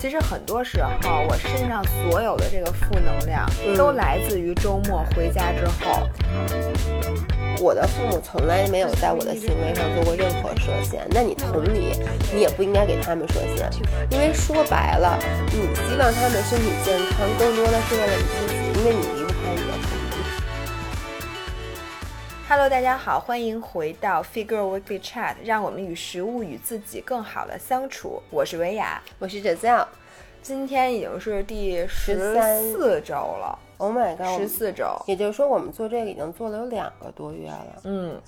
其实很多时候，我身上所有的这个负能量，都来自于周末回家之后。我的父母从来没有在我的行为上做过任何设限，那你同理，你也不应该给他们设限，因为说白了，你希望他们身体健康，更多的是为了你自己，因为你 Hello，大家好，欢迎回到 Figure Weekly Chat，让我们与食物与自己更好的相处。我是维雅，我是 Giselle，今天已经是第十四周了。Oh my god！十四周，也就是说，我们做这个已经做了有两个多月了。嗯，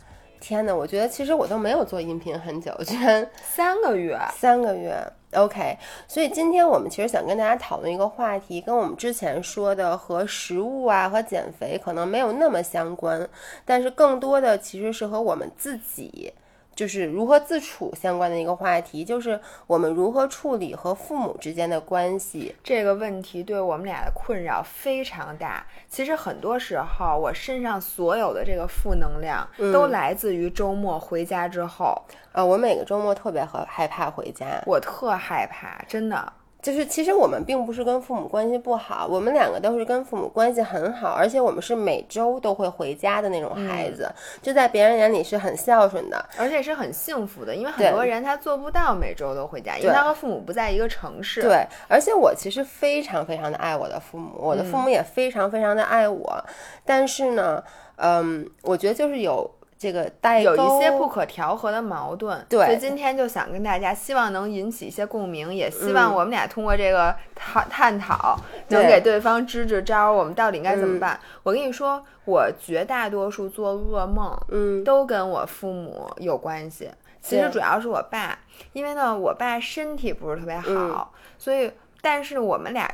天哪，我觉得其实我都没有做音频很久，居然 三个月，三个月。OK，所以今天我们其实想跟大家讨论一个话题，跟我们之前说的和食物啊和减肥可能没有那么相关，但是更多的其实是和我们自己。就是如何自处相关的一个话题，就是我们如何处理和父母之间的关系这个问题，对我们俩的困扰非常大。其实很多时候，我身上所有的这个负能量，都来自于周末回家之后。呃，我每个周末特别害害怕回家，我特害怕，真的。就是其实我们并不是跟父母关系不好，我们两个都是跟父母关系很好，而且我们是每周都会回家的那种孩子，就在别人眼里是很孝顺的，而且是很幸福的。因为很多人他做不到每周都回家，因为他和父母不在一个城市。对，而且我其实非常非常的爱我的父母，我的父母也非常非常的爱我，但是呢，嗯，我觉得就是有。这个代有一些不可调和的矛盾，对，所以今天就想跟大家，希望能引起一些共鸣，也希望我们俩通过这个探探讨，能给对方支支招，我们到底应该怎么办？我跟你说，我绝大多数做噩梦，嗯，都跟我父母有关系。其实主要是我爸，因为呢，我爸身体不是特别好，所以，但是我们俩。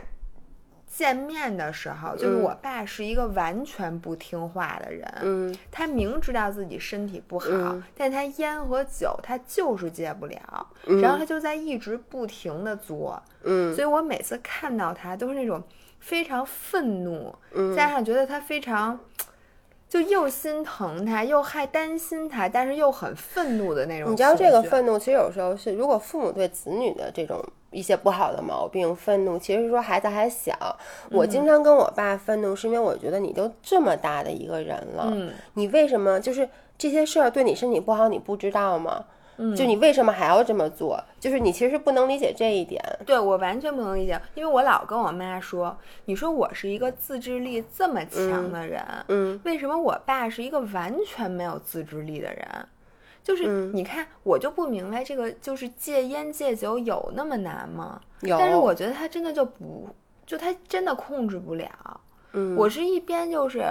见面的时候，就是我爸是一个完全不听话的人。嗯，他明知道自己身体不好，但他烟和酒他就是戒不了，然后他就在一直不停的作。嗯，所以我每次看到他都是那种非常愤怒，加上觉得他非常，就又心疼他，又害担心他，但是又很愤怒的那种。你知道这个愤怒，其实有时候是如果父母对子女的这种。一些不好的毛病，愤怒，其实说孩子还小。我经常跟我爸愤怒，是因为我觉得你都这么大的一个人了，你为什么就是这些事儿对你身体不好，你不知道吗？就你为什么还要这么做？就是你其实不能理解这一点。对我完全不能理解，因为我老跟我妈说，你说我是一个自制力这么强的人，嗯，为什么我爸是一个完全没有自制力的人？就是你看，我就不明白这个，就是戒烟戒酒有那么难吗？有，但是我觉得他真的就不，就他真的控制不了。嗯，我是一边就是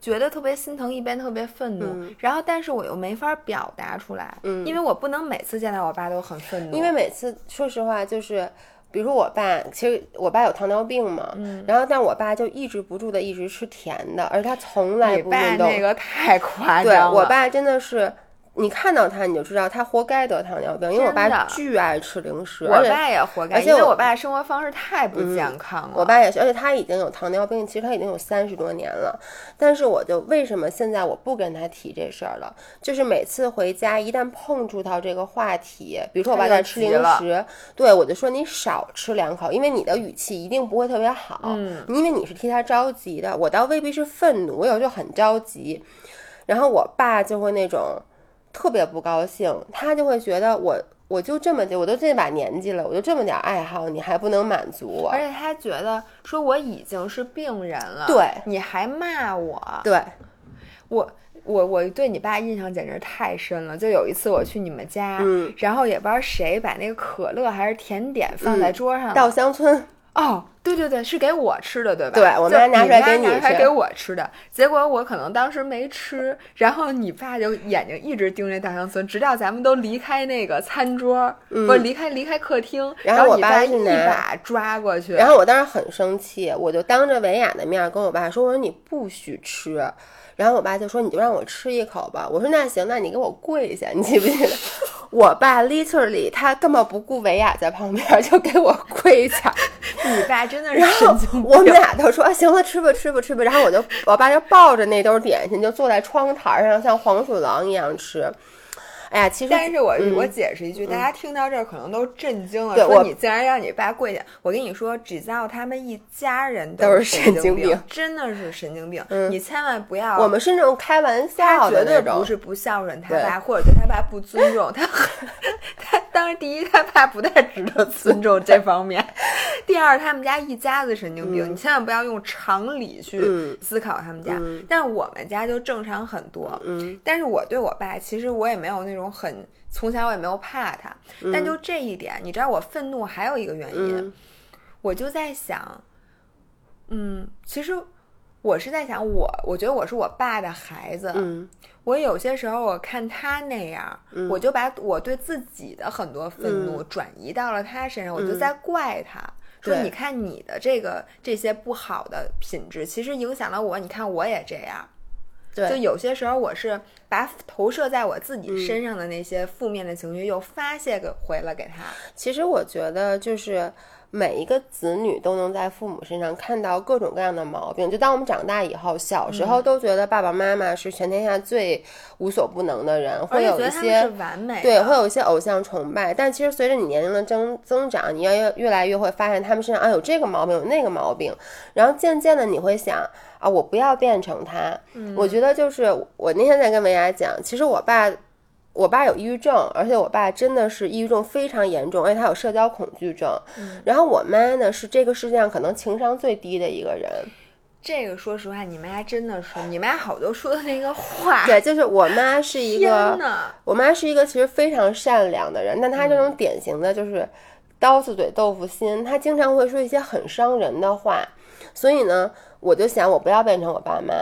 觉得特别心疼，一边特别愤怒，然后但是我又没法表达出来，嗯，因为我不能每次见到我爸都很愤怒，因为每次说实话就是，比如说我爸，其实我爸有糖尿病嘛，嗯，然后但我爸就抑制不住的一直吃甜的，而他从来不运动，那个太夸张了，对我爸真的是。你看到他，你就知道他活该得糖尿病，因为我爸巨爱吃零食，我爸也活该，而且我爸生活方式太不健康了。我爸也是，而且他已经有糖尿病，其实他已经有三十多年了。但是我就为什么现在我不跟他提这事儿了？就是每次回家一旦碰触到这个话题，比如说我爸在吃零食，对我就说你少吃两口，因为你的语气一定不会特别好，嗯，因为你是替他着急的。我倒未必是愤怒，我有时候很着急，然后我爸就会那种。特别不高兴，他就会觉得我我就这么我都这把年纪了，我就这么点爱好，你还不能满足我。而且他觉得说我已经是病人了，对，你还骂我，对，我我我对你爸印象简直太深了。就有一次我去你们家，嗯，然后也不知道谁把那个可乐还是甜点放在桌上，稻香村。哦，对对对，是给我吃的，对吧？对，我妈拿出来给你吃，还给我吃的。结果我可能当时没吃，然后你爸就眼睛一直盯着大香村，直到咱们都离开那个餐桌，不是离开离开客厅，然后我爸一把抓过去。然后我当时很生气，我就当着维雅的面跟我爸说：“我说你不许吃。”然后我爸就说：“你就让我吃一口吧。”我说：“那行，那你给我跪下。”你记不记得？我爸 literally 他根本不顾维亚在旁边，就给我跪下。你爸真的是神经病。我们俩都说：“行了，吃吧，吃吧，吃吧。”然后我就我爸就抱着那兜点心，就坐在窗台上，像黄鼠狼一样吃。哎呀，其实，但是我嗯我解释一句，大家听到这儿可能都震惊了，对我说你竟然让你爸跪下。我跟你说，只要他们一家人都是神神经病病，真的是神经病。嗯你千万不要，我们是那种开玩笑的绝对，不是不孝顺他爸，或者对他爸不尊重他。他当然，第一，他爸不太值得尊重这方面；第二，他们家一家子神经病，你千万不要用常理去嗯思考他们家。嗯但我们家就正常很多。嗯但是我对我爸，其实我也没有那种很从小我也没有怕他，但就这一点，你知道我愤怒还有一个原因，嗯我就在想，嗯，其实我是在想我，我觉得我是我爸的孩子，嗯我有些时候我看他那样，我就把我对自己的很多愤怒转移到了他身上，我就在怪他。说你看你的这个这些不好的品质，其实影响了我。你看我也这样，就，有些时候我是把投射在我自嗯己身上的那些负面的情绪又发泄给回了给他。其实我觉得就是。每一个子女都能在父母身上看到各种各样的毛病。就当我们长大以后，小时嗯候都觉得爸爸妈妈是全天下最无所不能的人，而会有一些完美，对，会有一些偶像崇拜，但其实随着你年龄的增增长，你要越越来越会发现他们身上啊有这个毛病，有那个毛病，然后渐渐的你会想啊，我不要变成他。我觉得就是我那天在跟文雅讲，其实我爸。我爸有抑郁症，而且我爸真的是抑郁症非常严重，而且他有社交恐惧症。然后我妈呢是这个世界上可能情商最低的一个人。这个说实话，你妈真的是，你妈好多说的那个话，对，就是我妈是一个，我妈是一个其实非常善良的人，但她这种典型的就是刀子嘴豆腐心，她经常会说一些很伤人的话。所以呢，我就想我不要变成我爸妈。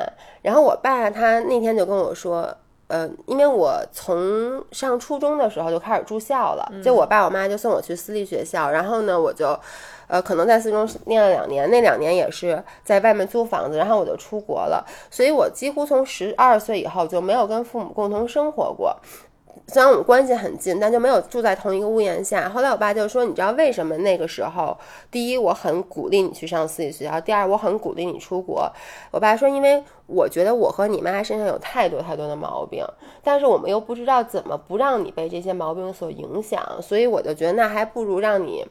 然后我爸他那天就跟我说，呃，因为我从上初中的时候就开始住校了，就我爸我妈就送我去私立学校，然后呢，我就。呃，可能在四中念了两年，那两年也是在外面租房子，然后我就出国了，所以我几乎从十二岁以后就没有跟父母共同生活过。虽然我们关系很近，但就没有住在同一个屋檐下。后来我爸就说：“你知道为什么那个时候？第一，我很鼓励你去上私立学校；第二，我很鼓励你出国。”我爸说：“因为我觉得我和你妈身上有太多太多的毛病，但是我们又不知道怎么不让你被这些毛病所影响，所以我就觉得那还不如让你。”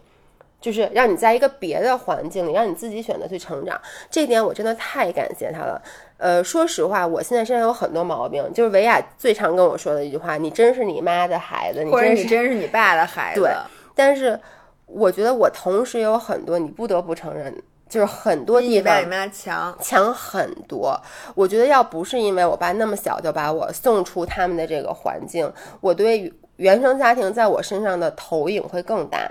就是让你在一个别的环境里，让你自己选择去成长，这点我真的太感谢他了。呃，说实话，我现在身上有很多毛病，就是维亚最常跟我说的一句话：“你真是你妈的孩子，你或者真是。你真是你爸的孩子，对”但是我觉得我同时有很多，你不得不承认，就是很多地方比你妈强。强很多。我觉得要不是因为我爸那么小就把我送出他们的这个环境，我对原生家庭在我身上的投影会更大。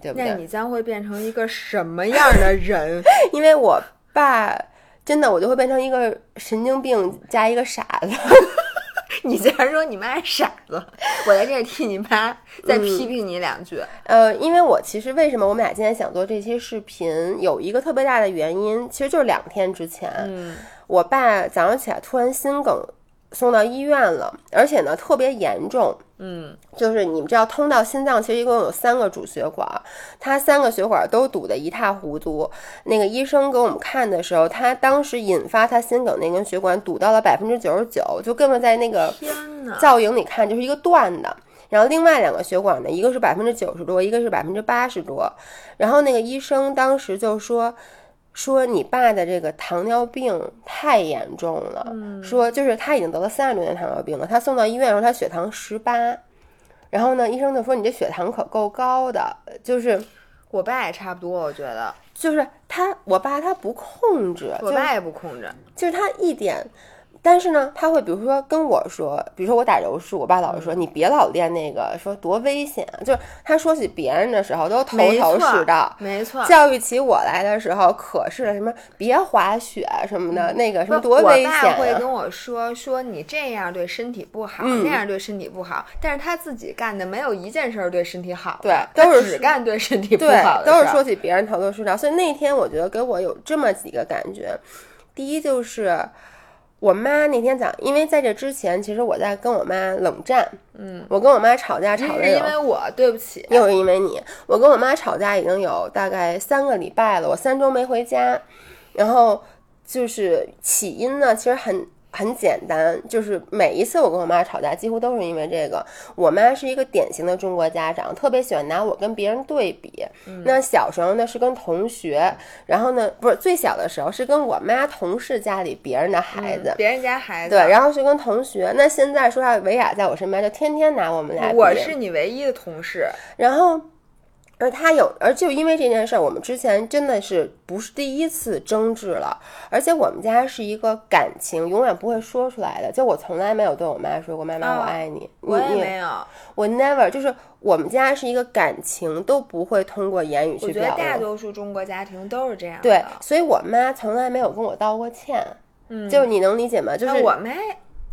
对不对？那你将会变成一个什么样的人？因为我爸真的，我就会变成一个神经病加一个傻子。你竟然说你妈傻子，我在这里替你妈再批评你两句。呃，因为我其实为什么我们俩今天想做这期视频，有一个特别大的原因，其实就是两天之前，嗯，我爸早上起来突然心梗，送到医院了，而且呢特别严重。嗯，就是你们知道，通到心脏其实一共有三个主血管，他三个血管都堵得一塌糊涂。那个医生给我们看的时候，他当时引发他心梗那根血管堵到了百分之九十九，就根本在那个！造影里看就是一个断的。然后另外两个血管呢，一个是百分之九十多，一个是百分之八十多。然后那个医生当时就说。说你爸的这个糖尿病太严重了，说就是他已经得了三十多年糖尿病了，他送到医院的时候他血糖十八，然后呢医生就说你这血糖可够高的，就是我爸也差不多，我觉得就是他我爸他不控制，就我爸也不控制。就是他一点，但是呢，他会比如说跟我说，比如说我打柔术，我爸老是嗯说、你别老练那个，说多危险啊。就是他说起别人的时候都头头是道，没错，教育起我来的时候可是什么别滑雪什么的，那个什么多危险我爸。会跟我说说你这样对身体不好，嗯那样对身体不好。但是他自己干的没有一件事儿对身体好的，对都是只干对身体不好，的都是说起别人头头是道。所以那天我觉得给我有这么几个感觉，第一就是。我妈那天早上，因为在这之前，其实我在跟我妈冷战，嗯，我跟我妈吵架吵那的有因为我对不起，又是因为你，我跟我妈吵架已经有大概三个礼拜了，我三周没回家，然后就是起因呢，其实很很简单，就是每一次我跟我妈吵架，几乎都是因为这个。我妈是一个典型的中国家长，特别喜欢拿我跟别人对比。那小时候呢是跟同学，然后呢不是最小的时候是跟我妈同事家里别人的孩子，别人家孩子对，然后是跟同学。那现在说实话，维亚在我身边就天天拿我们俩。我是你唯一的同事，然后。而他有，而就因为这件事儿，我们之前真的是不是第一次争执了。而且我们家是一个感情永远不会说出来的，就我从来没有对我妈说过“妈妈，我爱你”。我也没有，我 never 就是我们家是一个感情都不会通过言语去表达。我觉得大多数中国家庭都是这样。对，所以我妈从来没有跟我道过歉。嗯，就是你能理解吗？就是我妈。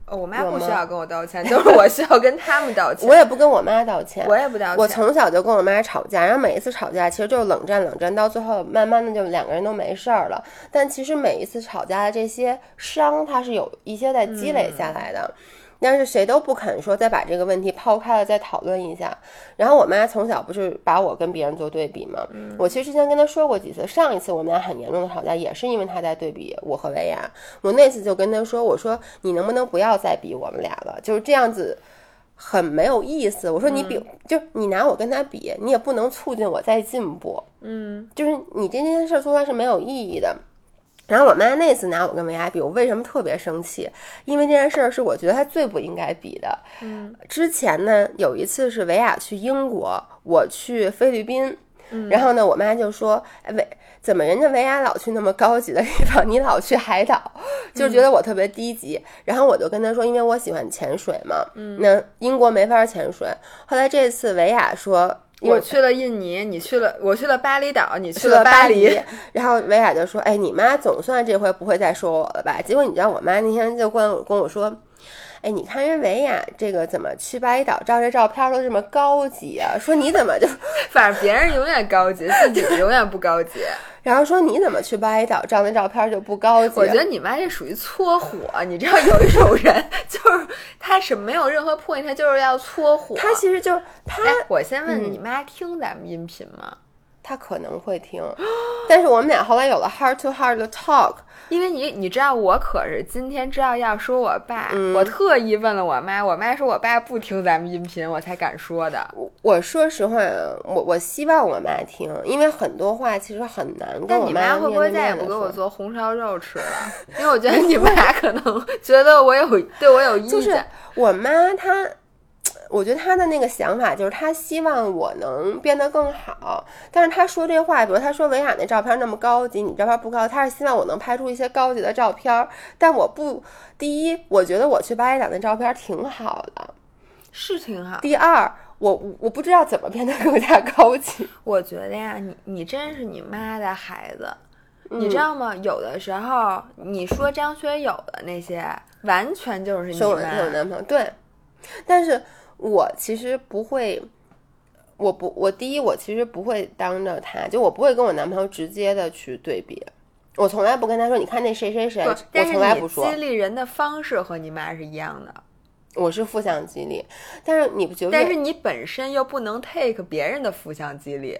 我妈不需要跟我道歉，就是我需要跟他们道 歉。我也不跟我妈道歉，我也不道歉。我从小就跟我妈吵架，然后每一次吵架其实就是冷战，冷战到最后慢慢的就两个人都没事儿了。但其实每一次吵架的这些伤，它是有一些在积累下来的。但是谁都不肯说再把这个问题抛开了再讨论一下。然后我妈从小不是把我跟别人做对比吗？我其实之前跟她说过几次，上一次我们俩很严重的吵架也是因为她在对比我和维亚。我那次就跟她说：“我说你能不能不要再比我们俩了？就是这样子很没有意思。我说你比就你拿我跟他比，你也不能促进我再进步。嗯，就是你这件事做出来是没有意义的。”然后我妈那次拿我跟维亚比，我为什么特别生气？因为这件事儿是我觉得她最不应该比的。嗯，之前呢有一次是维亚去英国，我去菲律宾，然后呢我妈就说：“哎维，怎么人家维亚老去那么高级的地方，你老去海岛，就觉得我特别低级。”然后我就跟她说：“因为我喜欢潜水嘛，那英国没法潜水。”后来这次维亚说。我去了印尼，你去了，我去了巴厘岛，你去了巴黎。然后维亚就说：“哎，你妈总算这回不会再说我了吧？”结果你知道，我妈那天就跟跟我说：“哎，你看人维亚这个怎么去巴厘岛照这照片都这么高级啊？说你怎么就 反正别人永远高级，自己永远不高级。”然后说你怎么去巴厘岛照那照片就不高级？我觉得你妈这属于搓火。你知道有一种人，就是他是没有任何破 t 他就是要搓火。他其实就是他。我先问你妈听咱们音频吗？他可能会听，但是我们俩后来有了 heart to heart 的 talk。因为你你知道我可是今天知道要说我爸，我特意问了我妈，我妈说我爸不听咱们音频，我才敢说的。我说实话，我我希望我妈听，因为很多话其实很难跟我妈会不会再也不给我做红烧肉吃了？因为我觉得你们俩可能觉得我有对我有意见。就是我妈她。我觉得他的那个想法就是他希望我能变得更好，但是他说这话，比如他说维亚那照片那么高级，你照片不高，他是希望我能拍出一些高级的照片。但我不，第一，我觉得我去巴厘岛那照片挺好的，是挺好。第二，我我不知道怎么变得更加高级。我觉得呀，你你真是你妈的孩子，你知道吗？有的时候你说张学友的那些，完全就是你妈男朋友对，但是。我其实不会，我不，我第一，我其实不会当着他，就我不会跟我男朋友直接的去对比，我从来不跟他说，你看那谁谁谁，我从来不说。激励人的方式和你妈是一样的，我是负向激励，但是你不觉得？但是你本身又不能 take 别人的负向激励。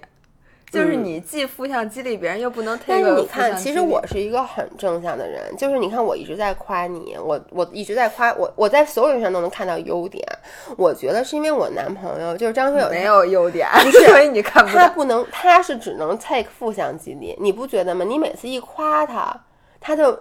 就是你既负向激励别人，又不能。但是你看，其实我是一个很正向的人。就是你看，我一直在夸你，我我一直在夸我，我在所有人上都能看到优点。我觉得是因为我男朋友就是张学友没有优点，不是所以你看不他不能，他是只能 take 负向激励，你不觉得吗？你每次一夸他，他就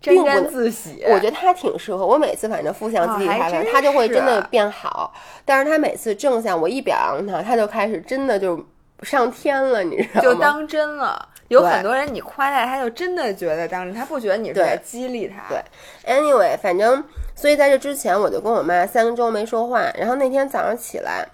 沾沾自喜。我觉得他挺适合我，每次反正负向激励他，他就会真的变好。但是他每次正向，我一表扬他，他就开始真的就。上天了，你知道吗？就当真了。有很多人你夸他，他就真的觉得当真，他不觉得你是在激励他。对，anyway，反正所以在这之前，我就跟我妈三个周没说话。然后那天早上起来，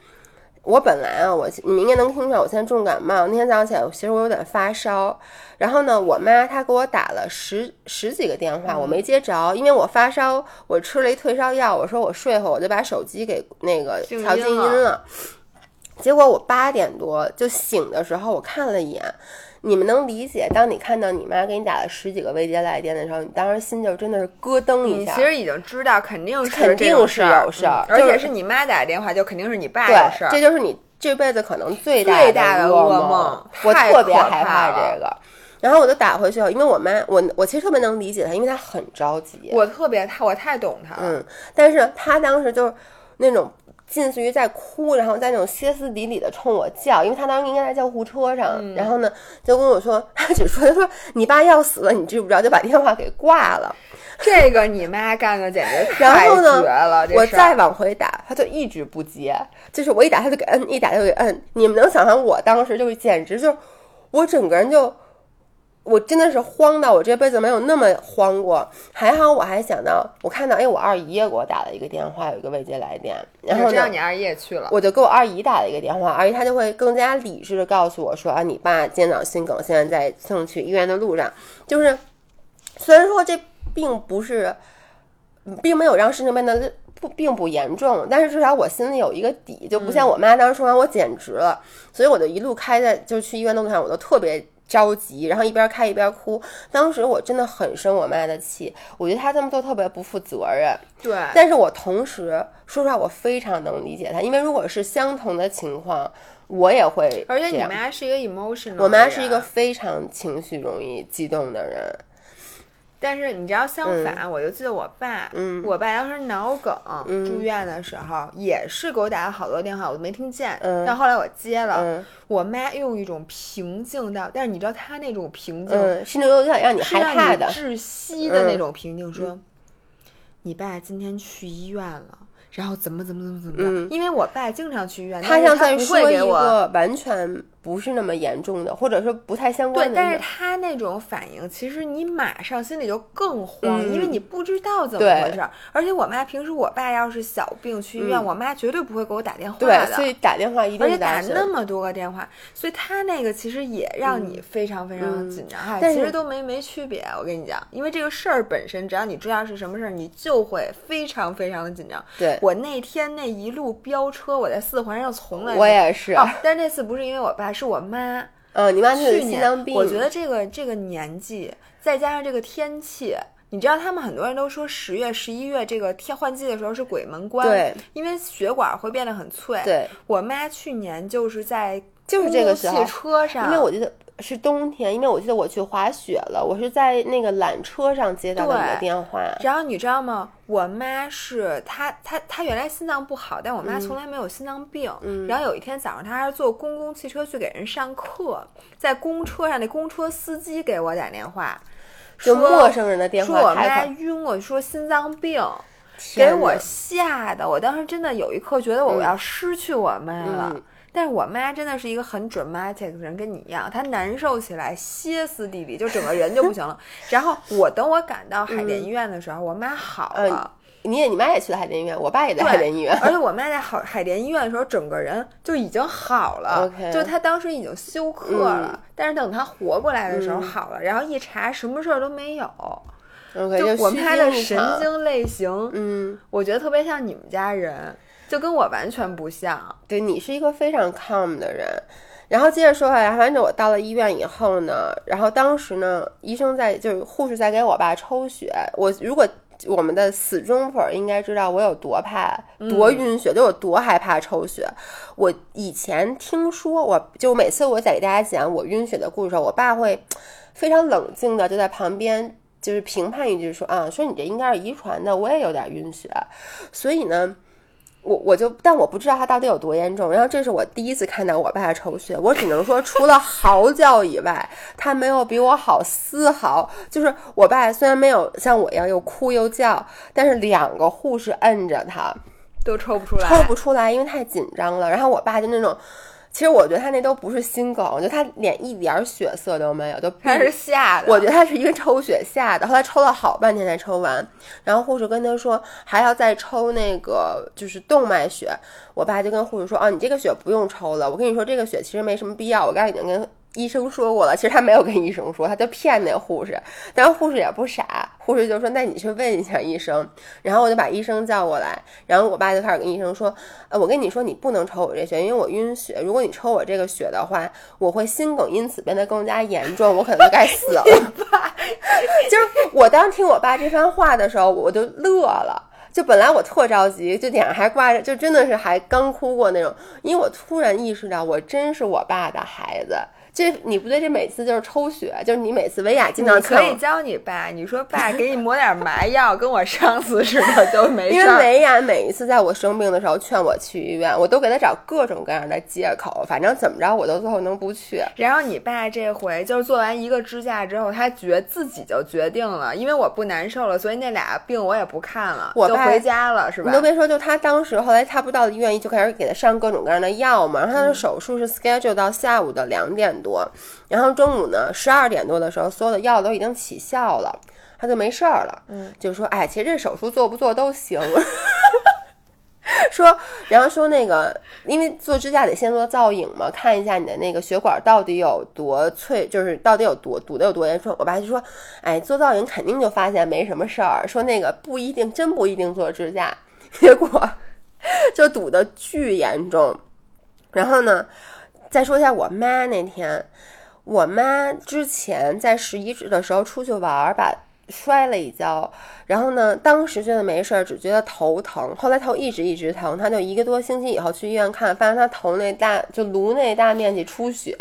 我本来啊，我你应该能听出来，我现在重感冒。那天早上起来，其实我有点发烧。然后呢，我妈她给我打了十十几个电话，我没接着，因为我发烧，我吃了一退烧药。我说我睡会，我就把手机给那个调静音了。结果我八点多就醒的时候，我看了一眼，你们能理解？当你看到你妈给你打了十几个未接来电的时候，你当时心就真的是咯噔一下。你其实已经知道肯定是肯定是有事儿，而且是你妈打电话，就肯定是你爸有事儿。这就是你这辈子可能最大的噩梦。我特别害怕这个。然后我就打回去了，因为我妈，我我其实特别能理解她，因为她很着急。我特别她我太懂她了。嗯，但是她当时就是那种近似于在哭，然后在那种歇斯底里的冲我叫，因为他当时应该在救护车上，然后呢就跟我说，他只说他说你爸要死了，你知不知道？就把电话给挂了。这个你妈干的简直然太绝 后呢了！我再往回打，他就一直不接，就是我一打他就给摁，一打就给摁。你们能想象我当时就是简直就是我整个人就。我真的是慌到我这辈子没有那么慌过，还好我还想到，我看到哎，我二姨也给我打了一个电话，有一个未接来电，然后呢，我知道你二姨也去了。我就给我二姨打了一个电话，二姨她就会更加理智的告诉我说啊，你爸今天脑心梗，现在在送去医院的路上。就是虽然说这并不是，并没有让事情变得不并不严重，但是至少我心里有一个底，就不像我妈当时说完我简直了，所以我就一路开在就去医院的路上，我都特别。着急，然后一边开一边哭。当时我真的很生我妈的气，我觉得她这么做特别不负责任。对，但是我同时说实话，我非常能理解她，因为如果是相同的情况，我也会。而且你妈是一个 emotional，我妈是一个非常情绪容易激动的人。但是你知道，相反，我就记得我爸，嗯我爸当时脑梗、嗯住院的时候，也是给我打了好多电话，我都没听见。嗯但后来我接了，嗯我妈用一种平静到，但是你知道她那种平静，嗯，是那种有点让你害怕的。窒息的那嗯种平静，说，你爸今天去医院了。然后怎么怎么怎么怎么样？嗯因为我爸经常去医院，他像在说一个完全不是那么严重的，或者说不太相关对，的。但是他那种反应，其实你马上心里就更慌，嗯因为你不知道怎么回事儿。而且我妈平时，我爸要是小病去医院，嗯我妈绝对不会给我打电话对，的。所以打电话一定而且打那么多个电话，所以他那个其实也让你非常非常嗯紧张。哎，但其实都没没区别。我跟你讲，因为这个事儿本身，只要你知道是什么事儿，你就会非常非常的紧张。对，我那天那一路飙车，我在四环上从来我也是。哦，但是那次不是因为我爸，是我妈。呃，你妈是去年我觉得这个这个年纪，再加上这个天气，你知道他们很多人都说十月、十一月这个天换季的时候是鬼门关，对，因为血管会变得很脆。对，我妈去年就是在就是这个时候汽车上，因为我记得是冬天，因为我记得我去滑雪了，我是在那个缆车上接到的你的电话。然后你知道吗？我妈是她，她，她原来心脏不好，但我嗯妈从来没有心脏病。然后有一天早上，她还是坐公共汽车去给人上课，在公车上，那公车司机给我打电话，就说陌生人的电话说我妈晕过去，说心脏病，给我吓的。我当时真的有一刻觉得我要失去我妈了。嗯但是我妈真的是一个很 dramatic 的人，跟你一样，她难受起来歇斯底里，就整个人就不行了。然后我等我赶到海淀医院的时候，我妈好嗯了。你也你妈也去了海淀医院，我爸也在海淀医院。而且我妈在海海淀医院的时候，整个人就已经好了。OK 就她当时已经休克了，但是等她活过来的时候嗯好了，然后一查什么事儿都没有。OK，就我虚妈的神经类型，嗯，我觉得特别像你们家人，就跟我完全不像。对你是一个非常 calm 的人。然后接着说回来，反正我到了医院以后呢，然后当时呢，医生在就是护士在给我爸抽血。我如果我们的死忠粉儿应该知道我有多怕、多晕血，就有多害怕抽血。我以前听说，我就每次我在给大家讲我晕血的故事的时候，我爸会非常冷静的就在旁边就是评判一句说啊，说你这应该是遗传的，我也有点晕血，所以呢。我我就，但我不知道他到底有多严重。然后这是我第一次看到我爸抽血，我只能说，除了嚎叫以外，他没有比我好丝毫。就是我爸虽然没有像我一样又哭又叫，但是两个护士摁着他，都抽不出来，抽不出来，因为太紧张了。然后我爸就那种，其实我觉得他那都不是心梗，我觉得他脸一点血色都没有，就他是吓的。我觉得他是因为抽血吓的，后来抽了好半天才抽完，然后护士跟他说还要再抽那个就是动脉血，我爸就跟护士说，哦，你这个血不用抽了，我跟你说这个血其实没什么必要，我刚才已经跟医生说过了，其实他没有跟医生说，他就骗那护士，但是护士也不傻，护士就说那你去问一下医生，然后我就把医生叫过来，然后我爸就开始跟医生说，呃，我跟你说你不能抽我这血，因为我晕血，如果你抽我这个血的话，我会心梗，因此变得更加严重，我可能该死了。就是我当听我爸这番话的时候，我就乐了。就本来我特着急，就脸上还挂着，就真的是还刚哭过那种，因为我突然意识到，我真是我爸的孩子。这你不对，这每次就是抽血，就是你每次维亚经常可以教你爸，你说爸给你抹点麻药，跟我上次似的都没事。因为维亚每一次在我生病的时候劝我去医院，我都给他找各种各样的借口，反正怎么着我都最后能不去。然后你爸这回就是做完一个支架之后，他决自己就决定了，因为我不难受了，所以那俩病我也不看了，我就回家了，是吧？你都别说，就他当时后来他不到医院就开始给他上各种各样的药嘛，然后他的手术是 schedule 到下午的两点多，然后。中午呢，十二点多的时候，所有的药都已经起效了，他就没事儿了。嗯，就说，哎，其实这手术做不做都行。说，然后说那个，因为做支架得先做造影嘛，看一下你的那个血管到底有多脆，就是到底有多堵的有多严重。我爸就说，哎，做造影肯定就发现没什么事儿。说那个不一定，真不一定做支架，结果就堵得巨严重。然后呢，再说一下我妈那天。我妈之前在十一的时候出去玩儿，把摔了一跤，然后呢，当时觉得没事儿，只觉得头疼，后来头一直一直疼，她就一个多星期以后去医院看，发现她头那大就颅内大面积出血，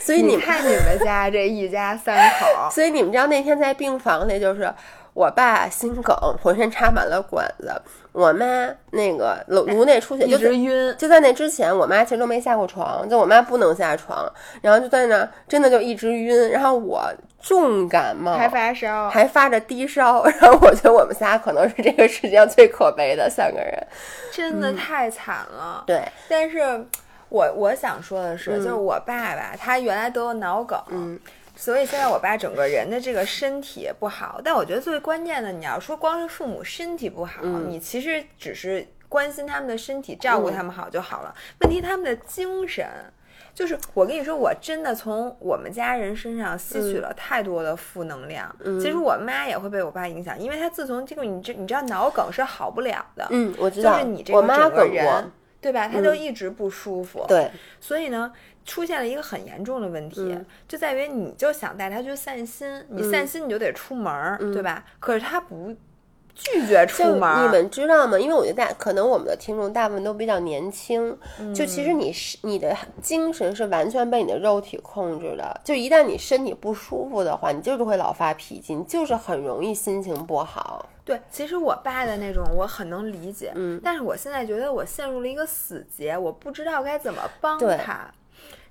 所以你看你们家这一家三口，所以你们知道那天在病房里就是。我爸心梗，浑身插满了管子。我妈那个颅颅内出血，一直晕。就在那之前，我妈其实都没下过床，就我妈不能下床，然后就在那真的就一直晕。然后我重感冒，还发烧，还发着低烧。然后我觉得我们仨可能是这个世界上最可悲的三个人，真的太惨了。对，但是我我想说的是，就是我爸爸他原来得过脑梗。所以现在我爸整个人的这个身体不好，但我觉得最关键的，你要说光是父母身体不好，你其实只是关心他们的身体，照顾他们好就好了。问题他们的精神，就是我跟你说，我真的从我们家人身上吸取了太多的负能量。其实我妈也会被我爸影响，因为她自从这个，你这你知道脑梗是好不了的。嗯，我知道。就是你这个整个人，对吧？他就一直不舒服。对，所以呢。出现了一个很严重的问题，就在于你就想带他去散心，你散心你就得出门儿，对吧？可是他不拒绝出门。你们知道吗？因为我觉得大可能我们的听众大部分都比较年轻，就其实你是你的精神是完全被你的肉体控制的。就一旦你身体不舒服的话，你就是会老发脾气，你就是很容易心情不好。对，其实我爸的那种我很能理解，嗯，但是我现在觉得我陷入了一个死结，我不知道该怎么帮他。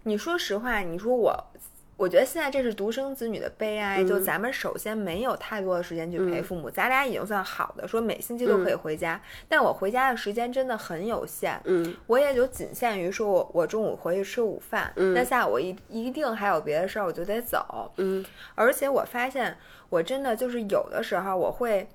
你说实话，你说我，我觉得现在这是独生子女的悲哀。就咱们首先没有太多的时间去陪父母，咱俩已经算好的，说每星期都可以回家。但我回家的时间真的很有限，嗯，我也就仅限于说我我中午回去吃午饭，那下午一一定还有别的事儿，我就得走，嗯。而且我发现，我真的就是有的时候我会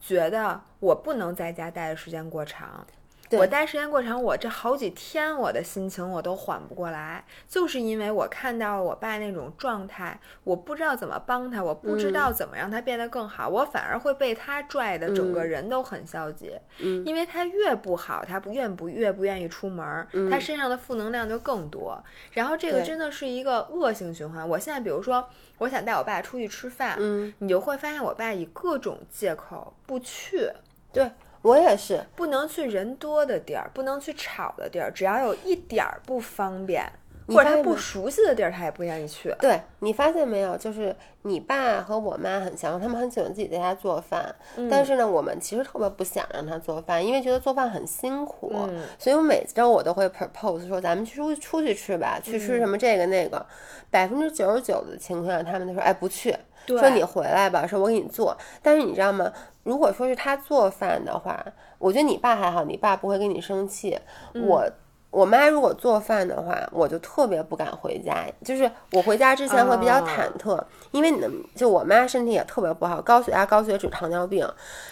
觉得我不能在家待的时间过长。我待时间过长，我这好几天我的心情我都缓不过来，就是因为我看到了我爸那种状态，我不知道怎么帮他，我不知道怎么让他变得更好，我反而会被他拽的整个人都很消极。嗯，因为他越不好，他不愿不越不愿意出门，他身上的负能量就更多。然后这个真的是一个恶性循环。我现在比如说，我想带我爸出去吃饭，嗯，你就会发现我爸以各种借口不去。对。我也是，不能去人多的地儿，不能去吵的地儿，只要有一点儿不方便，或者他不熟悉的地儿，他也不愿意去。对你发现没有？就是你爸和我妈很像，他们很喜欢自己在家做饭，但是呢，我们其实特别不想让他做饭，因为觉得做饭很辛苦，所以我每周我都会 propose 说，咱们出出去吃吧，去吃什么这个那个。百分之九十九的情况下，他们都说，哎，不去。说你回来吧，说我给你做。但是你知道吗？如果说是他做饭的话，我觉得你爸还好，你爸不会跟你生气。我我妈如果做饭的话，我就特别不敢回家。就是我回家之前会比较忐忑，因为你的就我妈身体也特别不好，高血压、高血脂、糖尿病。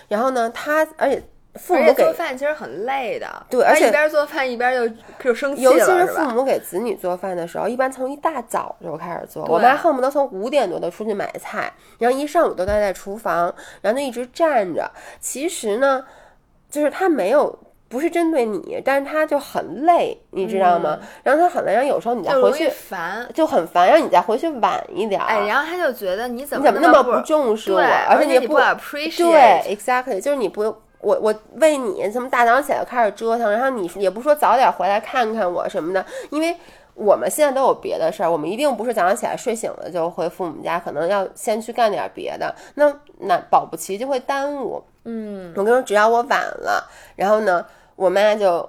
然后呢，她而且。父母给做饭其实很累的，对，而且一边做饭一边就就生气了，尤其是父母给子女做饭的时候，一般从一大早就开始做。我妈恨不得从五点多就出去买菜，然后一上午都待在厨房，然后就一直站着。其实呢，就是他没有。不是针对你，但是他就很累，你知道吗？然后他很累，然后有时候你再回去烦，就很烦，让你再回去晚一点。哎，然后他就觉得你怎么怎么那么不重视我，而且你不 appreciate，对，exactly，就是你不我我为你什么大早上起来开始折腾，然后你也不说早点回来看看我什么的，因为我们现在都有别的事儿，我们一定不是早上起来睡醒了就回父母家，可能要先去干点别的，那那保不齐就会耽误。嗯，我跟你说，只要我晚了，然后呢，我妈就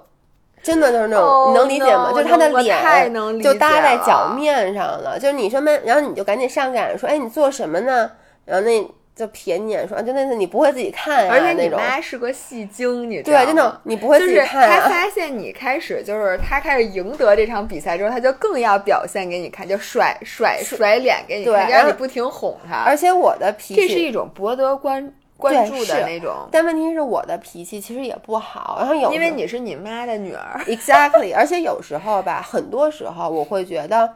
真的就是那种，Oh 你能理解吗？no，就是她的脸就搭在脚面上了，就是你说妈，然后你就赶紧上赶着说，哎，你做什么呢？然后那就瞥你眼说，啊就那次你不会自己看呀、而且你。妈是个戏精，你知道对，吗？这种你不会自己看、他啊。发现你开始，就是他开始赢得这场比赛之后，他就更要表现给你看，就甩甩甩脸给你看，对然后让你不停哄他。而且我的脾气这是，一种博得关关注的那种，但问题是我的脾气其实也不好，然后有因为你是你妈的女儿。Exactly，而且有时候吧，很多时候我会觉得。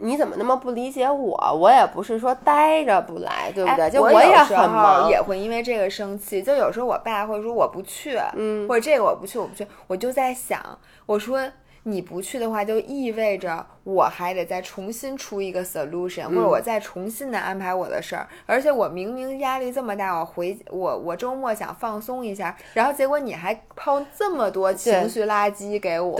你怎么那么不理解我？我也不是说呆着不来，对不对？哎就我也很忙，也会因为这个生气。就有时候我爸会说我不去，嗯或者这个我不去，我不去，我就在想，我说你不去的话，就意味着我还得再重新出一个 solution，、或者嗯我再重新的安排我的事儿。而且我明明压力这么大，我回我我周末想放松一下，然后结果你还抛这么多情绪垃圾给我，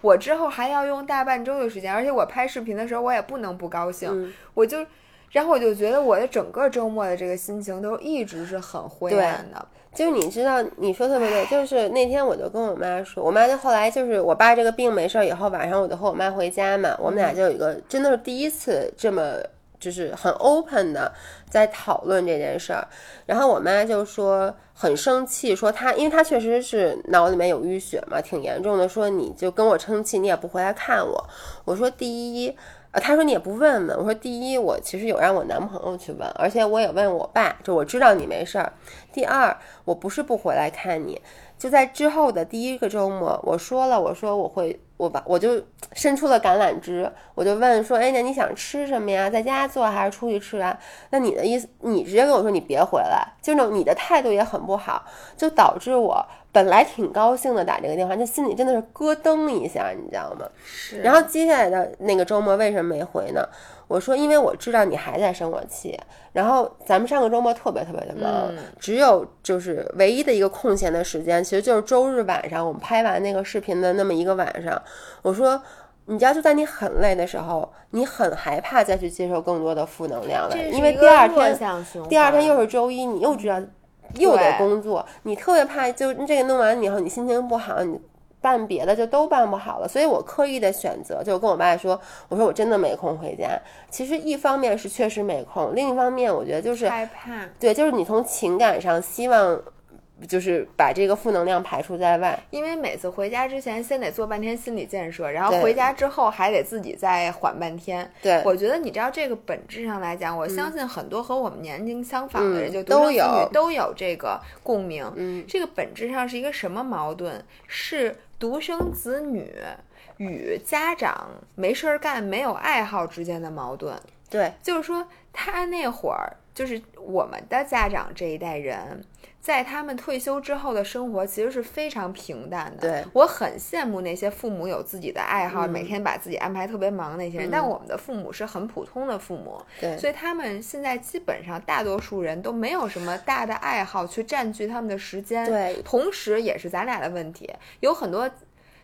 我之后还要用大半周的时间，而且我拍视频的时候我也不能不高兴，嗯我就。然后我就觉得我的整个周末的这个心情都一直是很灰暗的。就是你知道，你说特别对，就是那天我就跟我妈说，我妈就后来就是我爸这个病没事儿以后，晚上我就和我妈回家嘛，我们俩就有一个真的是第一次这么就是很 open 的在讨论这件事儿，然后我妈就说很生气，说她因为她确实是脑里面有淤血嘛，挺严重的，说你就跟我生气，你也不回来看我，我说第一。呃，他说你也不问问，我说第一，我其实有让我男朋友去问，而且我也问我爸，就我知道你没事儿。第二，我不是不回来看你，就在之后的第一个周末，我说了，我说我会，我把我就伸出了橄榄枝，我就问说，哎，那你想吃什么呀？在家做还是出去吃啊？那你的意思，你直接跟我说你别回来，就那种你的态度也很不好，就导致我本来挺高兴的打这个电话，就心里真的是咯噔一下，你知道吗？是然后接下来的那个周末为什么没回呢？我说，因为我知道你还在生我气，然后咱们上个周末特别特别的忙，嗯只有就是唯一的一个空闲的时间，其实就是周日晚上我们拍完那个视频的那么一个晚上。我说，你知道，就在你很累的时候，你很害怕再去接受更多的负能量了，因为第二天第二天又是周一，你又知道又得工作，你特别怕就这个弄完以后你心情不好，你办别的就都办不好了。所以我刻意的选择，就跟我爸说，我说我真的没空回家。其实一方面是确实没空，另一方面我觉得就是害怕。对，就是你从情感上希望就是把这个负能量排除在外。因为每次回家之前，先得做半天心理建设，然后回家之后还得自己再缓半天。对，我觉得你知道这个本质上来讲，我相信很多和我们年龄相仿的人，嗯就都有女都有这个共鸣。嗯，这个本质上是一个什么矛盾？是独生子女与家长没事儿干、没有爱好之间的矛盾。对，就是说，他那会儿就是我们的家长这一代人，在他们退休之后的生活其实是非常平淡的。对我很羡慕那些父母有自己的爱好，嗯每天把自己安排特别忙那些人。嗯但我们的父母是很普通的父母，对，所以他们现在基本上大多数人都没有什么大的爱好去占据他们的时间。对同时也是咱俩的问题，有很多。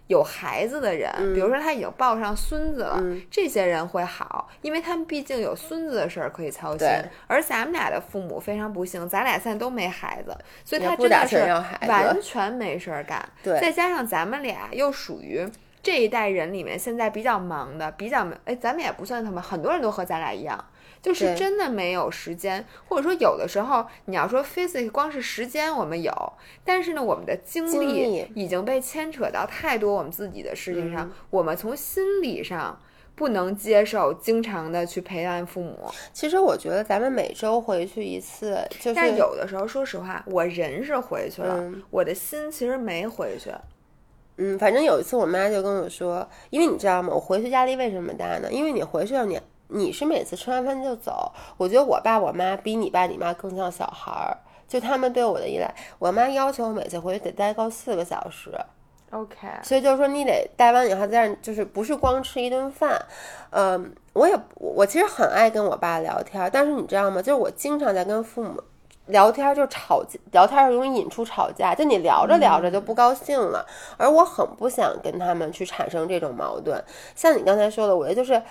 有孩子的人，嗯比如说他已经抱上孙子了，嗯这些人会好，因为他们毕竟有孙子的事儿可以操心对。而咱们俩的父母非常不幸，咱俩现在都没孩子，所以他真的是完全没事儿干。对再加上咱们俩又属于。这一代人里面，现在比较忙的，比较哎，咱们也不算他们，很多人都和咱俩一样，就是真的没有时间，或者说有的时候你要说 physics 光是时间我们有，但是呢，我们的精精力力已经被牵扯到太多我们自己的事情上，嗯我们从心理上不能接受经常的去陪伴父母。其实我觉得咱们每周回去一次，就是但有的时候，说实话，我人是回去了，嗯我的心其实没回去。嗯，反正有一次我妈就跟我说，因为你知道吗？我回去压力为什么大呢？因为你回去了，你你是每次吃完饭就走。我觉得我爸我妈比你爸你妈更像小孩儿，就他们对我的依赖。我妈要求我每次回去得待够四个小时，OK，所以就是说你得待完以后在那儿，就是不是光吃一顿饭。嗯，我也我其实很爱跟我爸聊天，但是你知道吗？就是我经常在跟父母。聊天就吵架，聊天容易引出吵架，就你聊着聊着就不高兴了。而我很不想跟他们去产生这种矛盾。像你刚才说的，我觉得就是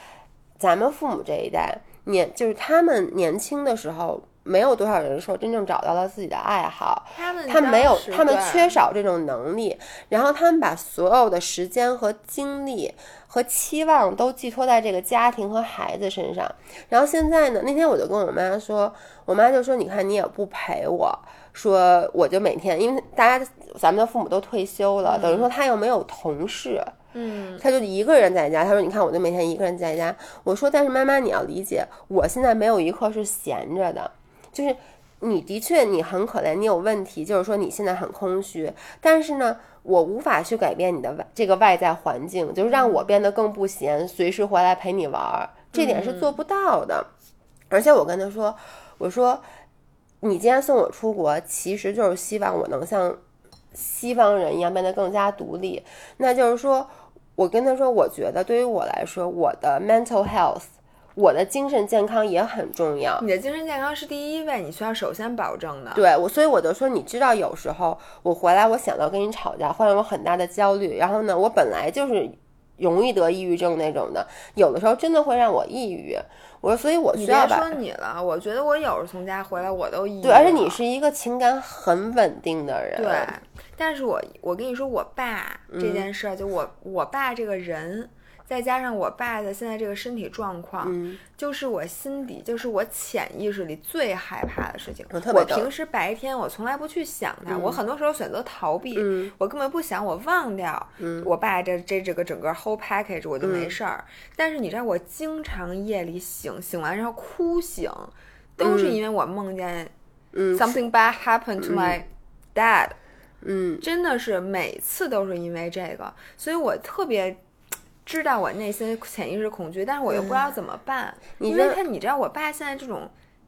咱们父母这一代年，就是他们年轻的时候。没有多少人说真正找到了自己的爱好，他们他没有，他们缺少这种能力，然后他们把所有的时间和精力和期望都寄托在这个家庭和孩子身上。然后现在呢，那天我就跟我妈说，我妈就说：“你看你也不陪我，说我就每天，因为大家咱们的父母都退休了，等于说他又没有同事。”嗯，他就一个人在家。他说：“你看，我就每天一个人在家。”我说：“但是妈妈，你要理解，我现在没有一刻是闲着的。就是你的确你很可怜，你有问题，就是说你现在很空虚。但是呢，我无法去改变你的外这个外在环境，就是让我变得更不闲，随时回来陪你玩儿，这点是做不到的。而且我跟他说，我说你今天送我出国，其实就是希望我能像西方人一样变得更加独立。那就是说。”我跟他说，我觉得对于我来说，我的 mental health，我的精神健康也很重要。你的精神健康是第一位，你需要首先保证的。对我，所以我就说，你知道，有时候我回来，我想到跟你吵架，会让我很大的焦虑。然后呢，我本来就是容易得抑郁症那种的，有的时候真的会让我抑郁。我说，所以我需要把。说你了，我觉得我有时候从家回来，我都抑郁。对，而且你是一个情感很稳定的人。对。但是我我跟你说，我爸这件事儿，嗯、就我我爸这个人，再加上我爸的现在这个身体状况，嗯、就是我心底，就是我潜意识里最害怕的事情。我我平时白天我从来不去想他，嗯、我很多时候选择逃避，嗯、我根本不想，我忘掉。我爸这这这个整个 whole package 我就没事儿。但是你知道，我经常夜里醒，醒完然后哭醒，都是因为我梦见 something bad happened to my dad。嗯，真的是每次都是因为这个，所以我特别知道我内心潜意识恐惧，但是我又不知道怎么办，嗯、因为他你知道我爸现在这种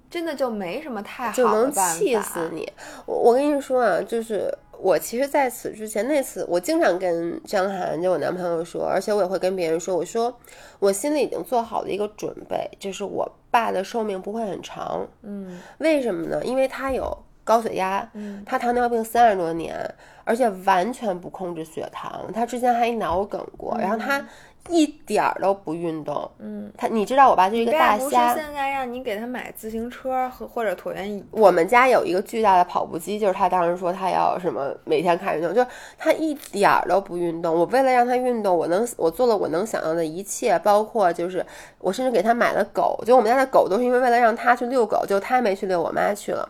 真的就没什么太好就能气死你。我我跟你说啊，就是我其实在此之前那次，我经常跟张涵就我男朋友说，而且我也会跟别人说，我说我心里已经做好了一个准备，就是我爸的寿命不会很长。嗯，为什么呢？因为他有。高血压，嗯，他糖尿病三十多年，而且完全不控制血糖。他之前还脑梗过，嗯、然后他一点儿都不运动。嗯，他你知道我爸就是一个大虾。现在让你给他买自行车和或者椭圆仪。我们家有一个巨大的跑步机，就是他当时说他要什么每天看运动，就是他一点儿都不运动。我为了让他运动，我能我做了我能想到的一切，包括就是我甚至给他买了狗，就我们家的狗都是因为为了让他去遛狗，就他没去遛，我妈去了。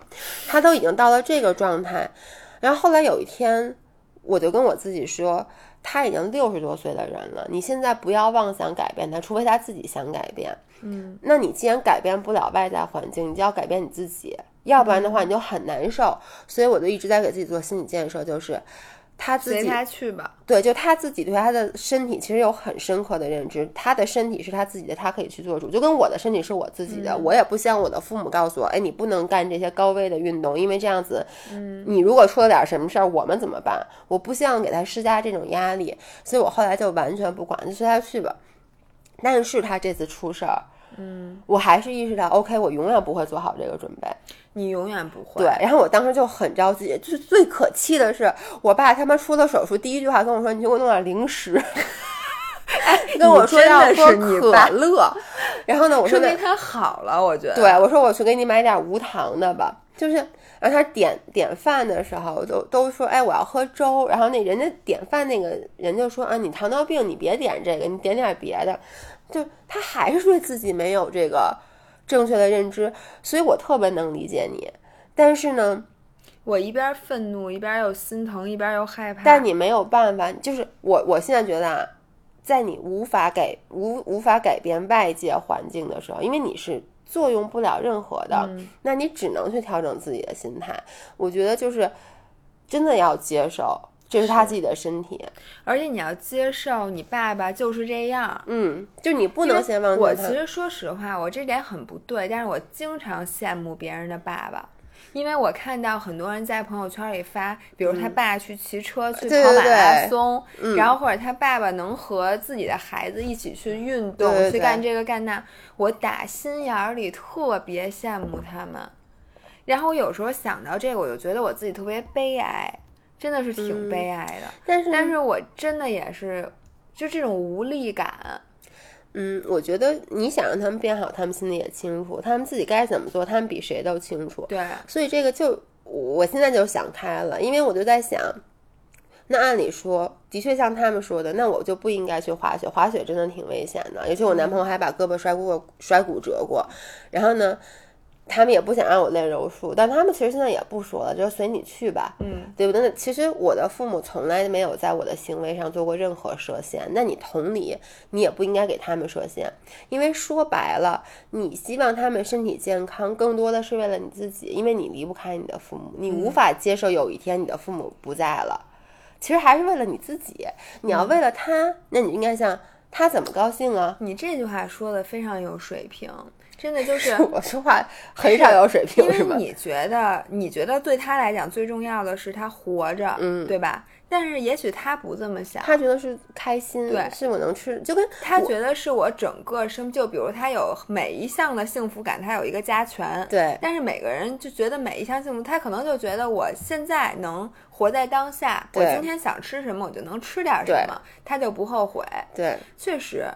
他都已经到了这个状态，然后后来有一天，我就跟我自己说，他已经六十多岁的人了，你现在不要妄想改变他，除非他自己想改变。嗯，那你既然改变不了外在环境，你就要改变你自己，要不然的话你就很难受。所以我就一直在给自己做心理建设，就是。他自己随他去吧，对，就他自己对他的身体其实有很深刻的认知，他的身体是他自己的，他可以去做主，就跟我的身体是我自己的，嗯、我也不希望我的父母告诉我，哎，你不能干这些高危的运动，因为这样子，嗯，你如果出了点什么事儿，我们怎么办？我不希望给他施加这种压力，所以我后来就完全不管，就随他去吧。但是他这次出事儿，嗯，我还是意识到，OK，我永远不会做好这个准备。你永远不会。对，然后我当时就很着急，就是最可气的是，我爸他妈出了手术，第一句话跟我说：“你去给我弄点零食。” 跟我说要喝可乐，然后呢，我说说明他好了，我觉得。对，我说我去给你买点无糖的吧，就是，然后他点点饭的时候都都说，哎，我要喝粥，然后那人家点饭那个人就说啊，你糖尿病，你别点这个，你点点别的，就他还是对自己没有这个正确的认知，所以我特别能理解你，但是呢。我一边愤怒，一边又心疼，一边又害怕。但你没有办法，就是我，我现在觉得啊，在你无法改无无法改变外界环境的时候，因为你是作用不了任何的，嗯、那你只能去调整自己的心态。我觉得就是真的要接受，这是他自己的身体，而且你要接受你爸爸就是这样。嗯，就你不能先忘记我其实说实话，我这点很不对，但是我经常羡慕别人的爸爸。因为我看到很多人在朋友圈里发，比如他爸去骑车、嗯、去跑马拉松，对对对然后或者他爸爸能和自己的孩子一起去运动，去干这个干那，我打心眼里特别羡慕他们。然后我有时候想到这个，我就觉得我自己特别悲哀，真的是挺悲哀的。但是，但是我真的也是，就这种无力感。嗯，我觉得你想让他们变好，他们心里也清楚，他们自己该怎么做，他们比谁都清楚。对，所以这个就我现在就想开了，因为我就在想，那按理说，的确像他们说的，那我就不应该去滑雪，滑雪真的挺危险的，尤其我男朋友还把胳膊摔过，摔骨折过，然后呢。他们也不想让我练柔术，但他们其实现在也不说了，就是随你去吧，嗯，对不对？那其实我的父母从来没有在我的行为上做过任何设限，那你同理，你也不应该给他们设限，因为说白了，你希望他们身体健康，更多的是为了你自己，因为你离不开你的父母，你无法接受有一天你的父母不在了，其实还是为了你自己，你要为了他，那你应该想他怎么高兴啊？你这句话说的非常有水平。真的就是 我说话很少有水平，是吗？你觉得你觉得对他来讲最重要的是他活着，嗯，对吧？但是也许他不这么想，他觉得是开心，对，是我能吃，就跟他觉得是我整个生，就比如他有每一项的幸福感，他有一个加权，对。但是每个人就觉得每一项幸福，他可能就觉得我现在能活在当下，我今天想吃什么，我就能吃点什么，他就不后悔，对，确实。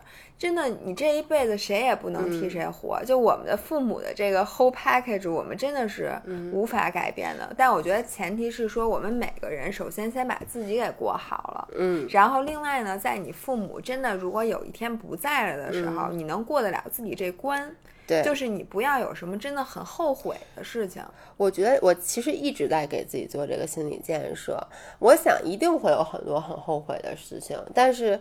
真的，你这一辈子谁也不能替谁活。就我们的父母的这个 whole package，我们真的是无法改变的。但我觉得前提是说，我们每个人首先先把自己给过好了，嗯。然后另外呢，在你父母真的如果有一天不在了的时候，你能过得了自己这关，对，就是你不要有什么真的很后悔的事情。我觉得我其实一直在给自己做这个心理建设。我想一定会有很多很后悔的事情，但是。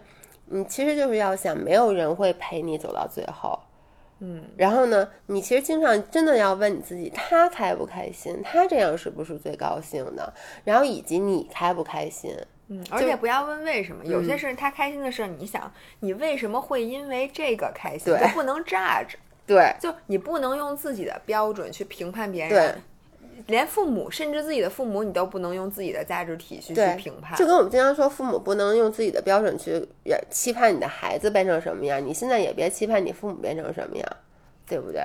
你其实就是要想，没有人会陪你走到最后，嗯，然后呢，你其实经常真的要问你自己，他开不开心？他这样是不是最高兴的？然后以及你开不开心？嗯，而且不要问为什么，有些事他开心的事，你想你为什么会因为这个开心？就不能 judge，对，就你不能用自己的标准去评判别人。连父母，甚至自己的父母，你都不能用自己的价值体系去评判。就跟我们经常说，父母不能用自己的标准去期盼你的孩子变成什么样，你现在也别期盼你父母变成什么样，对不对？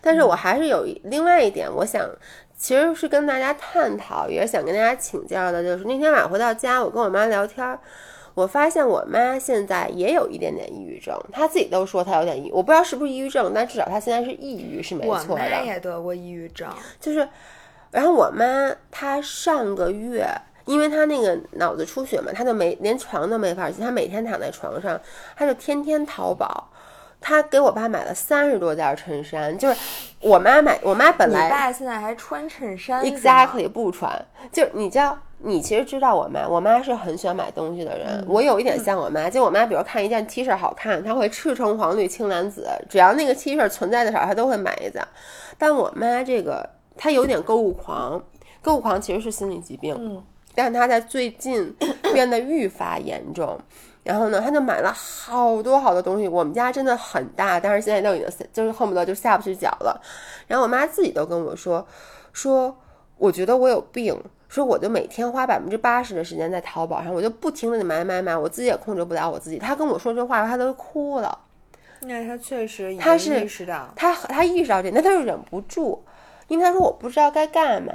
但是我还是有另外一点，我想其实是跟大家探讨，也是想跟大家请教的，就是那天晚上回到家，我跟我妈聊天，我发现我妈现在也有一点点抑郁症，她自己都说她有点抑，我不知道是不是抑郁症，但至少她现在是抑郁是没错的。我妈也得过抑郁症，就是。然后我妈她上个月，因为她那个脑子出血嘛，她就没连床都没法去，她每天躺在床上，她就天天淘宝，她给我爸买了三十多件衬衫，就是我妈买，我妈本来，你爸现在还穿衬衫，exactly 不穿，就你知道，你其实知道我妈，我妈是很喜欢买东西的人，我有一点像我妈，就我妈比如看一件 T 恤好看，她会赤橙黄绿青蓝紫，只要那个 T 恤存在的时候，她都会买一件，但我妈这个。他有点购物狂，购物狂其实是心理疾病，嗯，但他在最近 变得愈发严重。然后呢，他就买了好多好多东西。我们家真的很大，但是现在都已经就是恨不得就下不去脚了。然后我妈自己都跟我说，说我觉得我有病，说我就每天花百分之八十的时间在淘宝上，我就不停的买买买，我自己也控制不了我自己。他跟我说这话，他都哭了。那他确实，他是意识到，他他意识到这，那他就忍不住。因为他说我不知道该干嘛，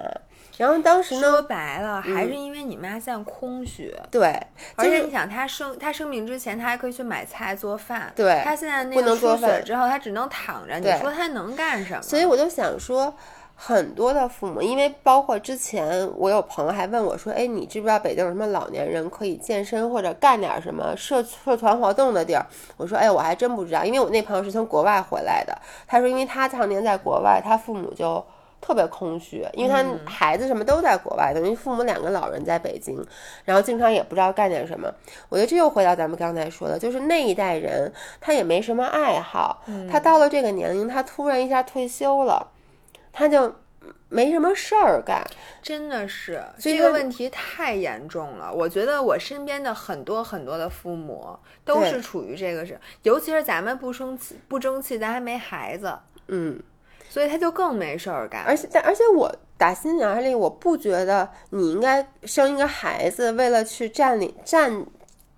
然后当时呢，说白了还是因为你妈现在空虚，对，而且你想他生他生病之前，他还可以去买菜做饭，对，他现在不能做饭之后，他只能躺着，你说他能干什么？所以我就想说，很多的父母，因为包括之前我有朋友还问我说，哎，你知不知道北京有什么老年人可以健身或者干点什么社社团活动的地儿？我说，哎，我还真不知道，因为我那朋友是从国外回来的，他说，因为他常年在国外，他父母就。特别空虚，因为他孩子什么都在国外，等于父母两个老人在北京，然后经常也不知道干点什么。我觉得这又回到咱们刚才说的，就是那一代人他也没什么爱好，他到了这个年龄，他突然一下退休了，他就没什么事儿干，真的是这个问题太严重了。我觉得我身边的很多很多的父母都是处于这个是，尤其是咱们不生气不争气，咱还没孩子，嗯。所以他就更没事儿干，而且但而且我打心眼里我不觉得你应该生一个孩子为了去占领占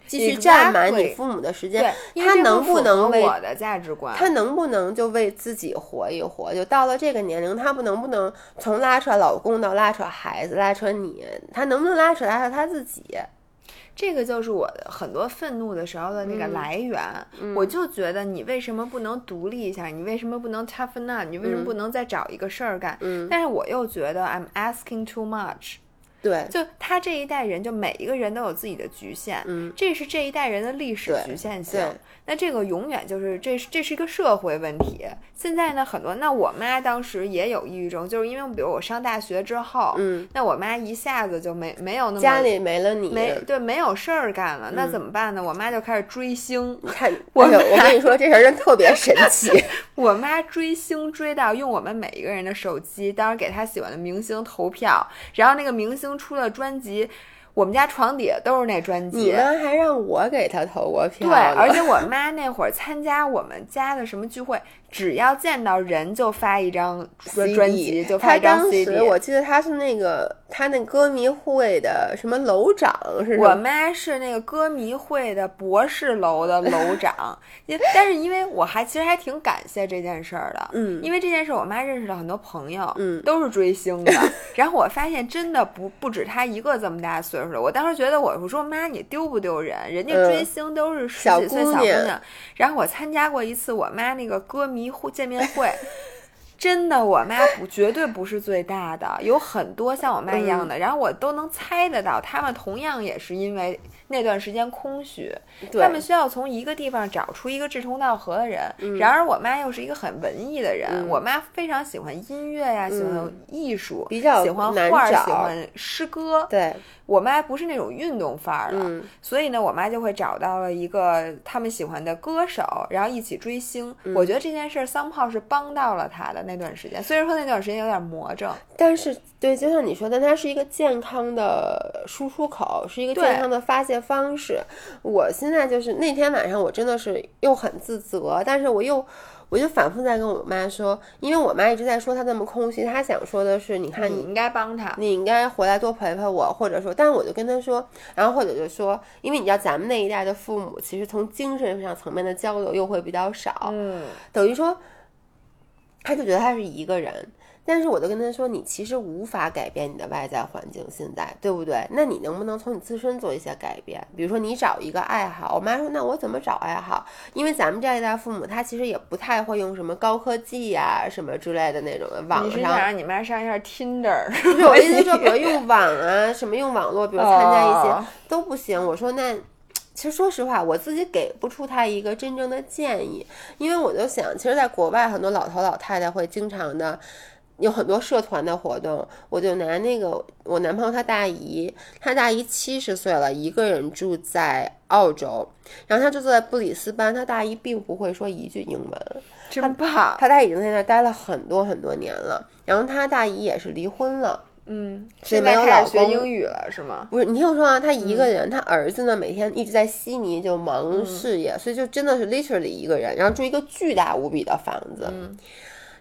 继续占满你父母的时间，他能不能为我的价值观？他能不能就为自己活一活？就到了这个年龄，他不能不能从拉扯老公到拉扯孩子，拉扯你，他能不能拉扯拉扯他自己？这个就是我很多愤怒的时候的那个来源。我就觉得你为什么不能独立一下？你为什么不能 toughen up？你为什么不能再找一个事儿干？但是我又觉得 I'm asking too much。对，就他这一代人，就每一个人都有自己的局限，嗯，这是这一代人的历史局限性。那这个永远就是这是这是一个社会问题。现在呢，很多那我妈当时也有抑郁症，就是因为比如我上大学之后，嗯，那我妈一下子就没没有那么家里没了你，没对没有事儿干了，那怎么办呢？我妈就开始追星。你看，我我跟你说这事儿真特别神奇。我妈追星追到用我们每一个人的手机，当时给她喜欢的明星投票，然后那个明星出了专辑。我们家床底下都是那专辑。你们还让我给他投过票。对，而且我妈那会儿参加我们家的什么聚会。只要见到人就发一张专辑，就发一张 CD。当时我记得他是那个他那歌迷会的什么楼长是？我妈是那个歌迷会的博士楼的楼长。但是因为我还其实还挺感谢这件事儿的，嗯，因为这件事我妈认识了很多朋友，嗯，都是追星的。然后我发现真的不不止她一个这么大岁数的。我当时觉得我我说妈你丢不丢人？人家追星都是十几岁小姑娘。然后我参加过一次我妈那个歌迷。会见面会，真的，我妈 不绝对不是最大的，有很多像我妈一样的，然后我都能猜得到，他们同样也是因为那段时间空虚，他们需要从一个地方找出一个志同道合的人。然而，我妈又是一个很文艺的人，我妈非常喜欢音乐呀，喜欢艺术，比较喜欢画，喜欢诗歌。对。我妈不是那种运动范儿的，所以呢，我妈就会找到了一个他们喜欢的歌手，然后一起追星。我觉得这件事儿桑炮是帮到了她的那段时间，虽然说那段时间有点魔怔，但是对，就像你说，的它是一个健康的输出口，是一个健康的发泄方式。我现在就是那天晚上，我真的是又很自责，但是我又。我就反复在跟我妈说，因为我妈一直在说她那么空虚，她想说的是，你看你应该帮她，你应该回来多陪陪我，或者说，但是我就跟她说，然后或者就说，因为你知道咱们那一代的父母，其实从精神上层面的交流又会比较少，嗯，等于说，他就觉得他是一个人。但是我就跟他说，你其实无法改变你的外在环境，现在对不对？那你能不能从你自身做一些改变？比如说你找一个爱好。我妈说，那我怎么找爱好？因为咱们这一代父母，他其实也不太会用什么高科技呀、什么之类的那种网上。你是想让你妈上一下 Tinder？不是，我意思说，比如用网啊，什么用网络，比如参加一些都不行。我说那，其实说实话，我自己给不出他一个真正的建议，因为我就想，其实在国外很多老头老太太会经常的。有很多社团的活动，我就拿那个我男朋友他大姨，他大姨七十岁了，一个人住在澳洲，然后他就坐在布里斯班，他大姨并不会说一句英文，真棒。他大姨已经在那待了很多很多年了，然后他大姨也是离婚了，嗯，现在开始学英语了是吗？不是，你听我说啊，他一个人，他儿子呢每天一直在悉尼就忙事业，所以就真的是 literally 一个人，然后住一个巨大无比的房子。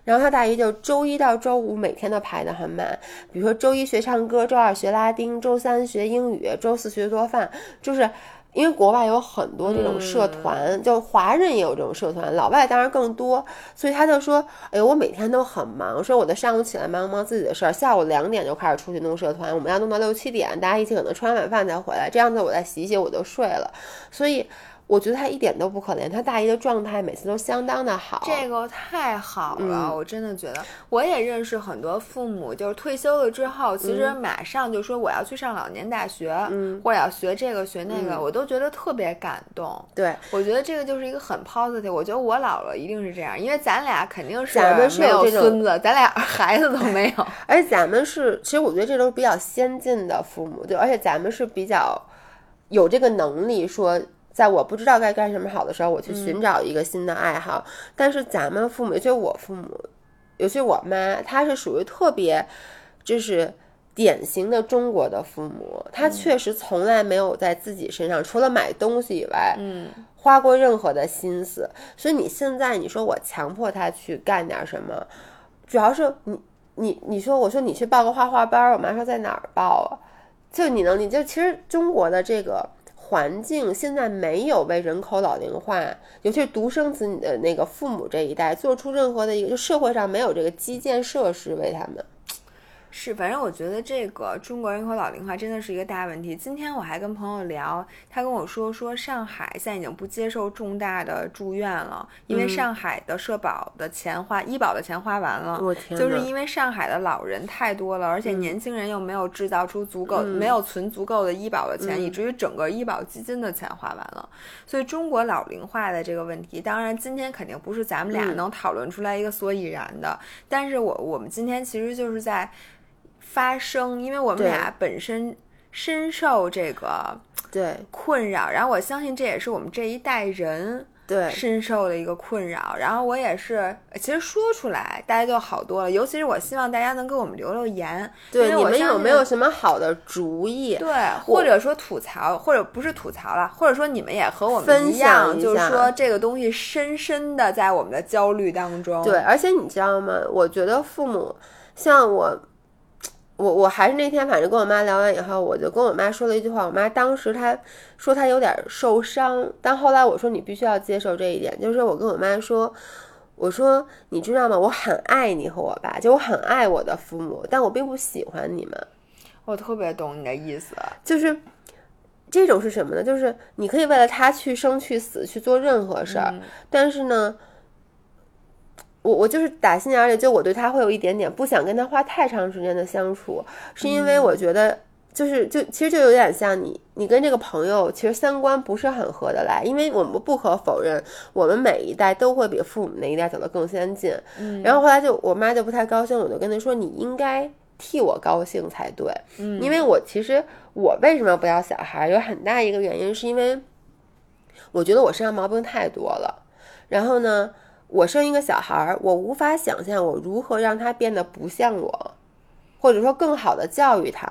然后他大姨就周一到周五每天都排得很满，比如说周一学唱歌，周二学拉丁，周三学英语，周四学做饭。就是因为国外有很多这种社团，就华人也有这种社团，老外当然更多。所以他就说：“哎呦，我每天都很忙，说我的上午起来忙忙自己的事儿，下午两点就开始出去弄社团，我们要弄到六七点，大家一起可能吃完晚饭才回来，这样子我再洗洗我就睡了。”所以。我觉得他一点都不可怜，他大姨的状态每次都相当的好。这个太好了，我真的觉得。我也认识很多父母，就是退休了之后，其实马上就说我要去上老年大学，嗯或者要学这个学那个，我都觉得特别感动。对，我觉得这个就是一个很 positive。我觉得我老了一定是这样，因为咱俩肯定是咱们是有孙子，咱俩 孩子都没有。而且咱们是，其实我觉得这都是比较先进的父母，就，而且咱们是比较有这个能力说。在我不知道该干什么好的时候，我去寻找一个新的爱好。但是咱们父母，尤其我父母，尤其我妈，她是属于特别，就是典型的中国的父母。她确实从来没有在自己身上，除了买东西以外，嗯，花过任何的心思。所以你现在你说我强迫她去干点什么，主要是你你你说我说你去报个画画班，我妈说在哪儿报啊？就你能，你就其实中国的这个。环境现在没有为人口老龄化，尤其是独生子女的那个父母这一代做出任何的一个，就社会上没有这个基建设施为他们。是，反正我觉得这个中国人口老龄化真的是一个大问题。今天我还跟朋友聊，他跟我说说上海现在已经不接受重大的住院了，因为上海的社保的钱花，医保的钱花完了。就是因为上海的老人太多了，而且年轻人又没有制造出足够，没有存足够的医保的钱，以至于整个医保基金的钱花完了。所以中国老龄化的这个问题，当然今天肯定不是咱们俩能讨论出来一个所以然的。但是我我们今天其实就是在。发生，因为我们俩本身深受这个对困扰，然后我相信这也是我们这一代人对深受的一个困扰。然后我也是，其实说出来大家就好多了。尤其是我希望大家能给我们留留言，对你们有没有什么好的主意？对，或者说吐槽，或者不是吐槽了，或者说你们也和我们一样，就是说这个东西深深的在我们的焦虑当中。对，而且你知道吗？我觉得父母像我。我我还是那天，反正跟我妈聊完以后，我就跟我妈说了一句话。我妈当时她说她有点受伤，但后来我说你必须要接受这一点，就是我跟我妈说，我说你知道吗？我很爱你和我爸，就我很爱我的父母，但我并不喜欢你们。我特别懂你的意思，就是这种是什么呢？就是你可以为了他去生去死去做任何事儿，但是呢。我我就是打心眼里，就我对他会有一点点不想跟他花太长时间的相处，是因为我觉得就是就其实就有点像你你跟这个朋友其实三观不是很合得来，因为我们不可否认，我们每一代都会比父母那一代走得更先进。嗯，然后后来就我妈就不太高兴，我就跟她说你应该替我高兴才对，嗯，因为我其实我为什么不要小孩，有很大一个原因是因为我觉得我身上毛病太多了，然后呢。我生一个小孩儿，我无法想象我如何让他变得不像我，或者说更好的教育他。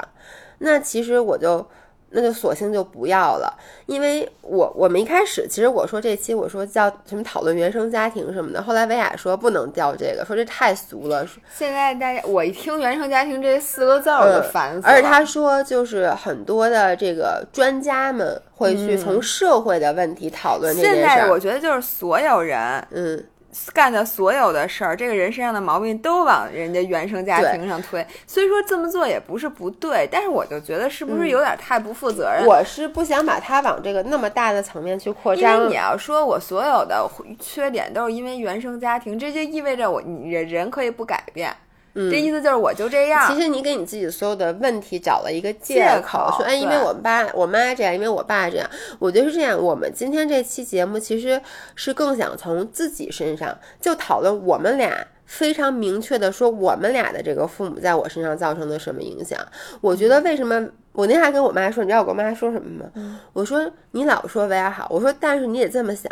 那其实我就。那就索性就不要了，因为我我们一开始其实我说这期我说叫什么讨论原生家庭什么的，后来维亚说不能叫这个，说这太俗了。现在大家我一听原生家庭这四个字儿就烦死了。而且他说就是很多的这个专家们会去从社会的问题讨论这件事。现在我觉得就是所有人，嗯。干的所有的事儿，这个人身上的毛病都往人家原生家庭上推。所以说这么做也不是不对，但是我就觉得是不是有点太不负责任？我是不想把它往这个那么大的层面去扩张。因为你要说我所有的缺点都是因为原生家庭，这就意味着我你人可以不改变。这意思就是我就这样。其实你给你自己所有的问题找了一个借口，说哎，因为我爸我妈这样，因为我爸这样。我觉得是这样。我们今天这期节目其实是更想从自己身上就讨论我们俩非常明确的说我们俩的这个父母在我身上造成的什么影响。我觉得为什么我那天还跟我妈说，你知道我跟我妈说什么吗？我说你老说维尔好，我说但是你得这么想，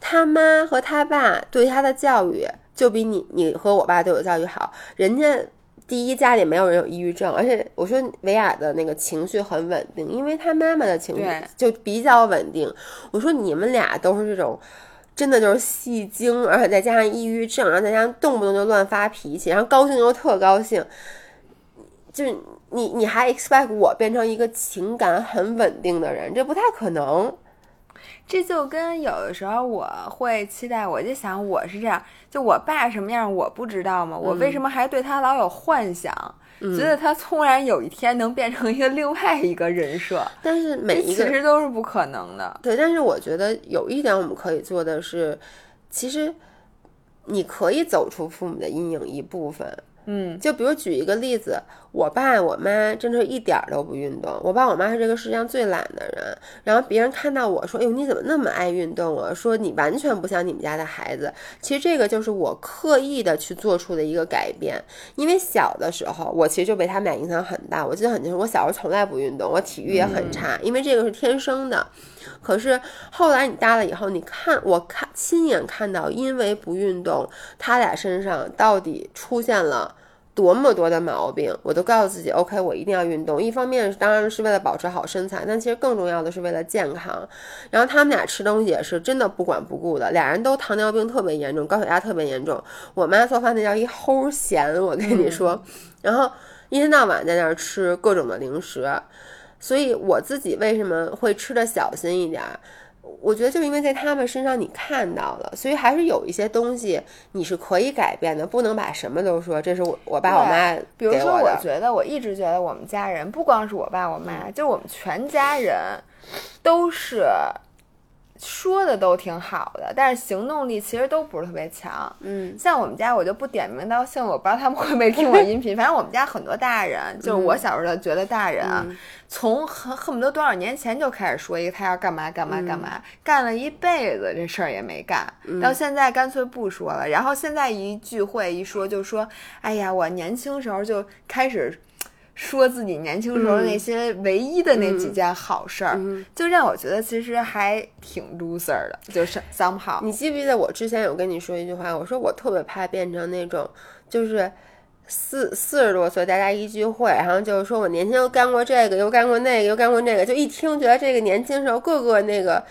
他妈和他爸对他的教育。就比你你和我爸对我教育好，人家第一家里没有人有抑郁症，而且我说维亚的那个情绪很稳定，因为他妈妈的情绪就比较稳定。我说你们俩都是这种，真的就是戏精，而且再加上抑郁症，然后再加上动不动就乱发脾气，然后高兴又特高兴，就你你还 expect 我变成一个情感很稳定的人，这不太可能。这就跟有的时候我会期待，我就想我是这样，就我爸什么样我不知道吗？我为什么还对他老有幻想，觉得他突然有一天能变成一个另外一个人设？但是每一个其实都是不可能的。对，但是我觉得有一点我们可以做的是，其实你可以走出父母的阴影一部分。嗯，就比如举一个例子，我爸我妈真的是一点儿都不运动。我爸我妈是这个世界上最懒的人。然后别人看到我说：“哎呦，你怎么那么爱运动啊？”说你完全不像你们家的孩子。其实这个就是我刻意的去做出的一个改变。因为小的时候，我其实就被他们俩影响很大。我记得很清楚，我小时候从来不运动，我体育也很差，因为这个是天生的。可是后来你大了以后，你看，我看亲眼看到，因为不运动，他俩身上到底出现了多么多的毛病，我都告诉自己，OK，我一定要运动。一方面当然是为了保持好身材，但其实更重要的是为了健康。然后他们俩吃东西也是真的不管不顾的，俩人都糖尿病特别严重，高血压特别严重。我妈做饭那叫一齁咸，我跟你说，然后一天到晚在那儿吃各种的零食。所以我自己为什么会吃的小心一点？我觉得就是因为在他们身上你看到了，所以还是有一些东西你是可以改变的，不能把什么都说这是我我爸我妈比如说，我觉得我一直觉得我们家人不光是我爸我妈，就是我们全家人都是。说的都挺好的，但是行动力其实都不是特别强。嗯，像我们家，我就不点名道姓，我不知道他们会不会听我音频。反正我们家很多大人，就是我小时候觉得大人啊，从恨恨不得多少年前就开始说一个他要干嘛干嘛干嘛，干了一辈子这事儿也没干，到现在干脆不说了。然后现在一聚会一说就说，哎呀，我年轻时候就开始。说自己年轻时候那些唯一的那几件好事儿，就让我觉得其实还挺 loser 的，就是 somehow。你记不记得我之前有跟你说一句话？我说我特别怕变成那种，就是四四十多岁大家一聚会，然后就是说我年轻又干过这个，又干过那个，又干过那个，就一听觉得这个年轻时候各个那个。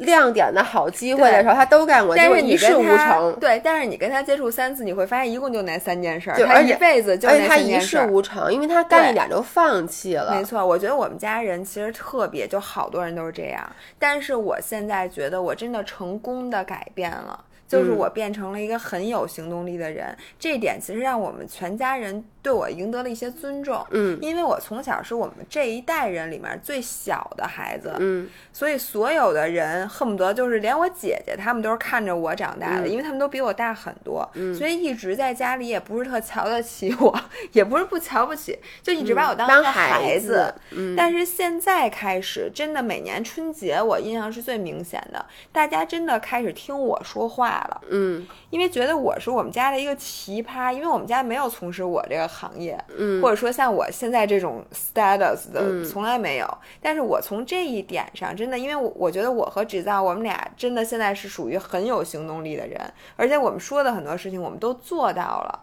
亮点的好机会的时候，他都干过，但是一事无成。对，但是你跟他接触三次，你会发现一共就那三件事儿，他一辈子就那三件事。他一事无成，因为他干一点就放弃了。没错，我觉得我们家人其实特别，就好多人都是这样。但是我现在觉得我真的成功的改变了，就是我变成了一个很有行动力的人。这一点其实让我们全家人。对我赢得了一些尊重，嗯，因为我从小是我们这一代人里面最小的孩子，嗯，所以所有的人恨不得就是连我姐姐他们都是看着我长大的，因为他们都比我大很多，嗯，所以一直在家里也不是特瞧得起我，也不是不瞧不起，就一直把我当个孩子，嗯，但是现在开始，真的每年春节我印象是最明显的，大家真的开始听我说话了，嗯，因为觉得我是我们家的一个奇葩，因为我们家没有从事我这个。行业，嗯，或者说像我现在这种 status 的，从来没有。但是我从这一点上，真的，因为我我觉得我和制造，我们俩真的现在是属于很有行动力的人，而且我们说的很多事情，我们都做到了。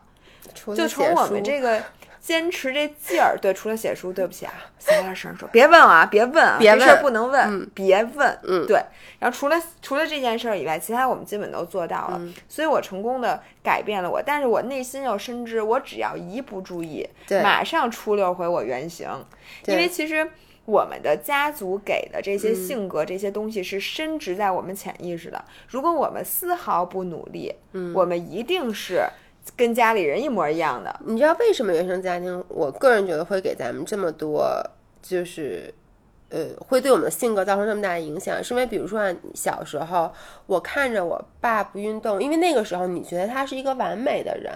就从我们这个。坚持这劲儿，对，除了写书，对不起啊，小点声说，别问啊，别问啊，别问，不能问，别问，嗯，对。然后除了除了这件事儿以外，其他我们基本都做到了，所以我成功的改变了我，但是我内心又深知，我只要一不注意，马上出溜回我原形。因为其实我们的家族给的这些性格这些东西是深植在我们潜意识的，如果我们丝毫不努力，嗯，我们一定是。跟家里人一模一样的，你知道为什么原生家庭？我个人觉得会给咱们这么多，就是，呃，会对我们的性格造成这么大的影响，是因为比如说小时候，我看着我爸不运动，因为那个时候你觉得他是一个完美的人，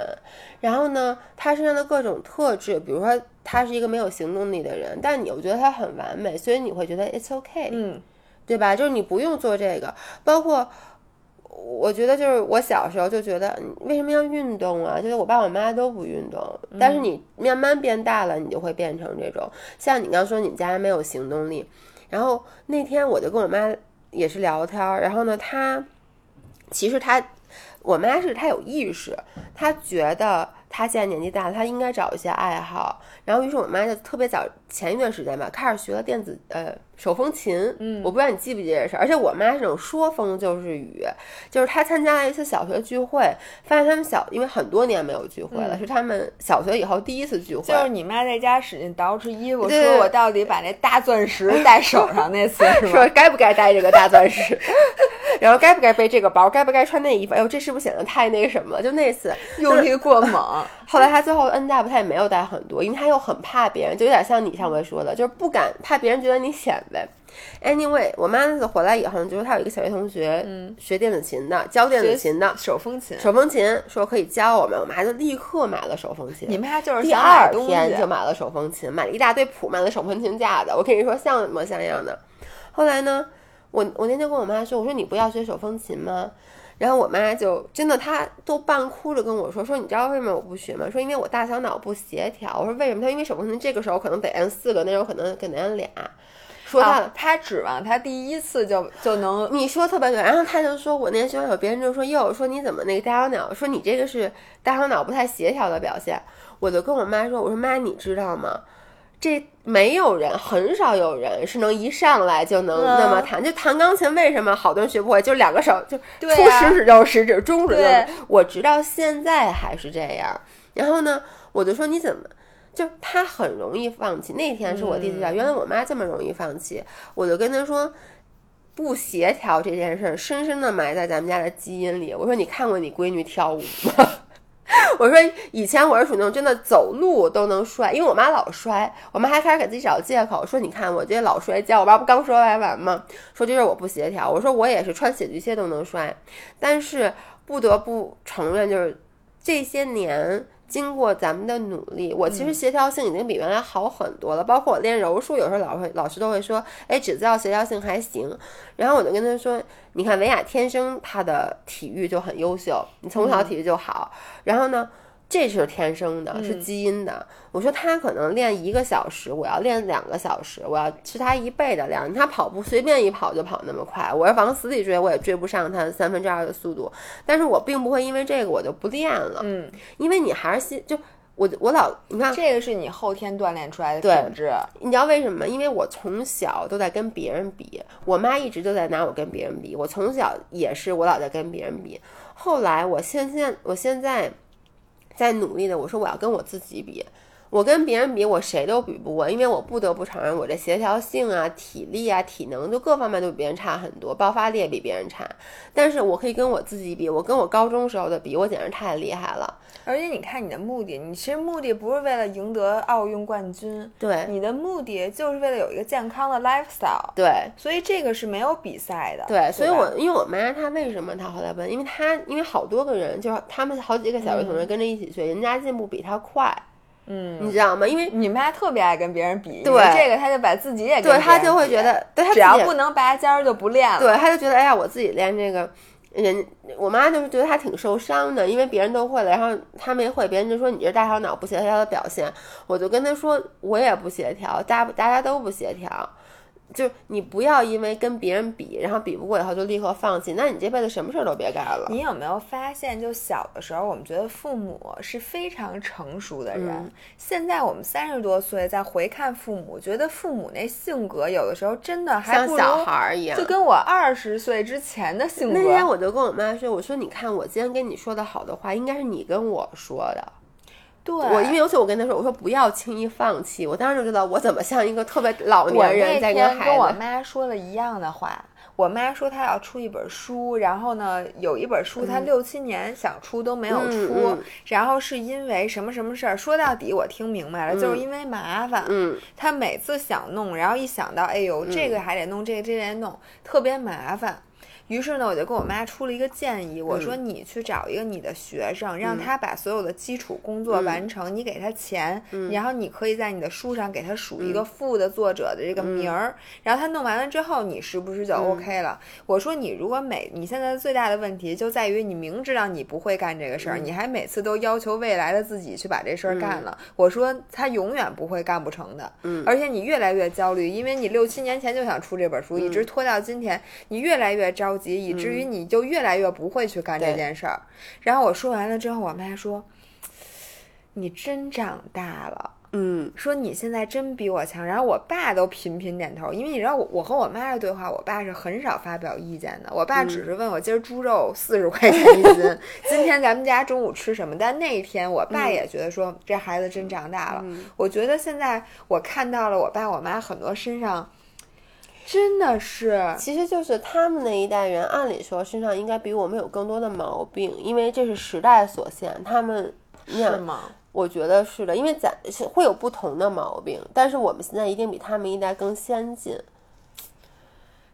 然后呢，他身上的各种特质，比如说他是一个没有行动力的人，但你又觉得他很完美，所以你会觉得 it's okay，嗯，对吧？就是你不用做这个，包括。我觉得就是我小时候就觉得，为什么要运动啊？就是我爸我妈都不运动，但是你慢慢变大了，你就会变成这种。像你刚说你们家没有行动力，然后那天我就跟我妈也是聊天，然后呢，她其实她，我妈是她有意识，她觉得她现在年纪大了，她应该找一些爱好，然后于是我妈就特别早前一段时间吧，开始学了电子呃。手风琴，嗯，我不知道你记不记得这事儿，而且我妈是那种说风就是雨，就是她参加了一次小学聚会，发现他们小，因为很多年没有聚会了，是他们小学以后第一次聚会。就是你妈在家使劲捯饬衣服，说我到底把那大钻石戴手上那次，说该不该戴这个大钻石，然后该不该背这个包，该不该穿那衣服？哎呦，这是不是显得太那个什么了？就那次用力过猛。后来她最后 N W 他也没有戴很多，因为她又很怕别人，就有点像你上回说的，就是不敢怕别人觉得你显摆。Anyway，我妈那次回来以后，就是她有一个小学同学，嗯，学电子琴的，教电子琴的，手风琴，手风琴，说可以教我们，我妈就立刻买了手风琴。你妈就是第二天就买了手风琴，买了一大堆谱，买了手风琴架子。我跟你说像模像样的。后来呢，我我那天跟我妈说，我说你不要学手风琴吗？然后我妈就真的，她都半哭着跟我说，说你知道为什么我不学吗？说因为我大小脑不协调。我说为什么？她因为手风琴这个时候可能得按四个，那时候可能得按俩。说他，他指望他第一次就就能，你说特别对。然后他就说，我那天学校有别人就说，哟，说你怎么那个大小脑，说你这个是大小脑不太协调的表现。我就跟我妈说，我说妈，你知道吗？这没有人，很少有人是能一上来就能那么弹。就弹钢琴，为什么好多人学不会？就两个手就初食指就是食指，中指就是。我直到现在还是这样。然后呢，我就说你怎么？就他很容易放弃。那天是我第一次原来我妈这么容易放弃。我就跟他说，不协调这件事儿深深的埋在咱们家的基因里。我说，你看过你闺女跳舞吗？我说以前我是属于那种真的走路都能摔，因为我妈老摔，我妈还开始给自己找借口，说你看我这老摔跤。我爸不刚说完完吗？说这是我不协调。我说我也是穿雪地靴都能摔，但是不得不承认，就是这些年。经过咱们的努力，我其实协调性已经比原来好很多了。包括我练柔术，有时候老会老师都会说：“哎，只知道协调性还行。”然后我就跟他说：“你看维亚天生他的体育就很优秀，你从小体育就好。然后呢？”这是天生的，是基因的。我说他可能练一个小时，我要练两个小时，我要是他一倍的量。他跑步随便一跑就跑那么快，我要往死里追，我也追不上他三分之二的速度。但是我并不会因为这个我就不练了。嗯，因为你还是心就我我老你看这个是你后天锻炼出来的品质。你知道为什么？因为我从小都在跟别人比，我妈一直都在拿我跟别人比。我从小也是我老在跟别人比。后来我现现我现在。在努力的，我说我要跟我自己比，我跟别人比，我谁都比不过，因为我不得不承认，我这协调性啊、体力啊、体能，就各方面都比别人差很多，爆发力也比别人差。但是我可以跟我自己比，我跟我高中时候的比，我简直太厉害了。而且你看你的目的，你其实目的不是为了赢得奥运冠军，对，你的目的就是为了有一个健康的 lifestyle，对，所以这个是没有比赛的，对，所以我因为我妈她为什么她后来问，因为她因为好多个人就是他们好几个小学同学跟着一起学，人家进步比她快，嗯，你知道吗？因为你妈特别爱跟别人比，对这个她就把自己也对她就会觉得，对她，只要不能拔尖儿就不练了，对，她就觉得哎呀，我自己练这个。人，我妈就是觉得她挺受伤的，因为别人都会了，然后她没会，别人就说你这大小脑不协调的表现。我就跟她说，我也不协调，大大家都不协调。就你不要因为跟别人比，然后比不过以后就立刻放弃，那你这辈子什么事儿都别干了。你有没有发现，就小的时候我们觉得父母是非常成熟的人，现在我们三十多岁再回看父母，觉得父母那性格有的时候真的还像小孩儿一样，就跟我二十岁之前的性格。那天我就跟我妈说，我说你看我今天跟你说的好的话，应该是你跟我说的。对，我因为尤其我跟他说，我说不要轻易放弃。我当时就知道我怎么像一个特别老年人在跟孩子。跟我妈说了一样的话。我妈说她要出一本书，然后呢，有一本书她六七年想出都没有出，然后是因为什么什么事儿？说到底我听明白了，就是因为麻烦。嗯，她每次想弄，然后一想到，哎呦，这个还得弄，这个这得弄，特别麻烦。于是呢，我就跟我妈出了一个建议，我说你去找一个你的学生，让他把所有的基础工作完成，你给他钱，然后你可以在你的书上给他署一个副的作者的这个名儿，然后他弄完了之后，你是不是就 OK 了？我说你如果每你现在最大的问题就在于你明知道你不会干这个事儿，你还每次都要求未来的自己去把这事儿干了。我说他永远不会干不成的，而且你越来越焦虑，因为你六七年前就想出这本书，一直拖到今天，你越来越着。急，以至于你就越来越不会去干这件事儿。然后我说完了之后，我妈说：“你真长大了。”嗯，说你现在真比我强。然后我爸都频频点头，因为你知道我我和我妈的对话，我爸是很少发表意见的。我爸只是问我今儿猪肉四十块钱一斤，今天咱们家中午吃什么。但那一天，我爸也觉得说这孩子真长大了。我觉得现在我看到了我爸我妈很多身上。真的是，其实就是他们那一代人，按理说身上应该比我们有更多的毛病，因为这是时代所限。他们是吗？我觉得是的，因为咱会有不同的毛病，但是我们现在一定比他们一代更先进。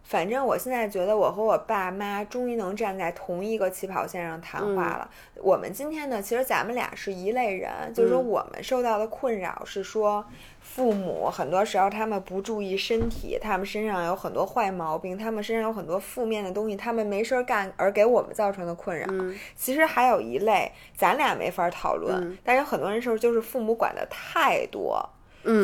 反正我现在觉得，我和我爸妈终于能站在同一个起跑线上谈话了。我们今天呢，其实咱们俩是一类人，就是说我们受到的困扰是说。父母很多时候他们不注意身体，他们身上有很多坏毛病，他们身上有很多负面的东西，他们没事儿干而给我们造成的困扰。其实还有一类，咱俩没法讨论，但是很多人时候就是父母管的太多。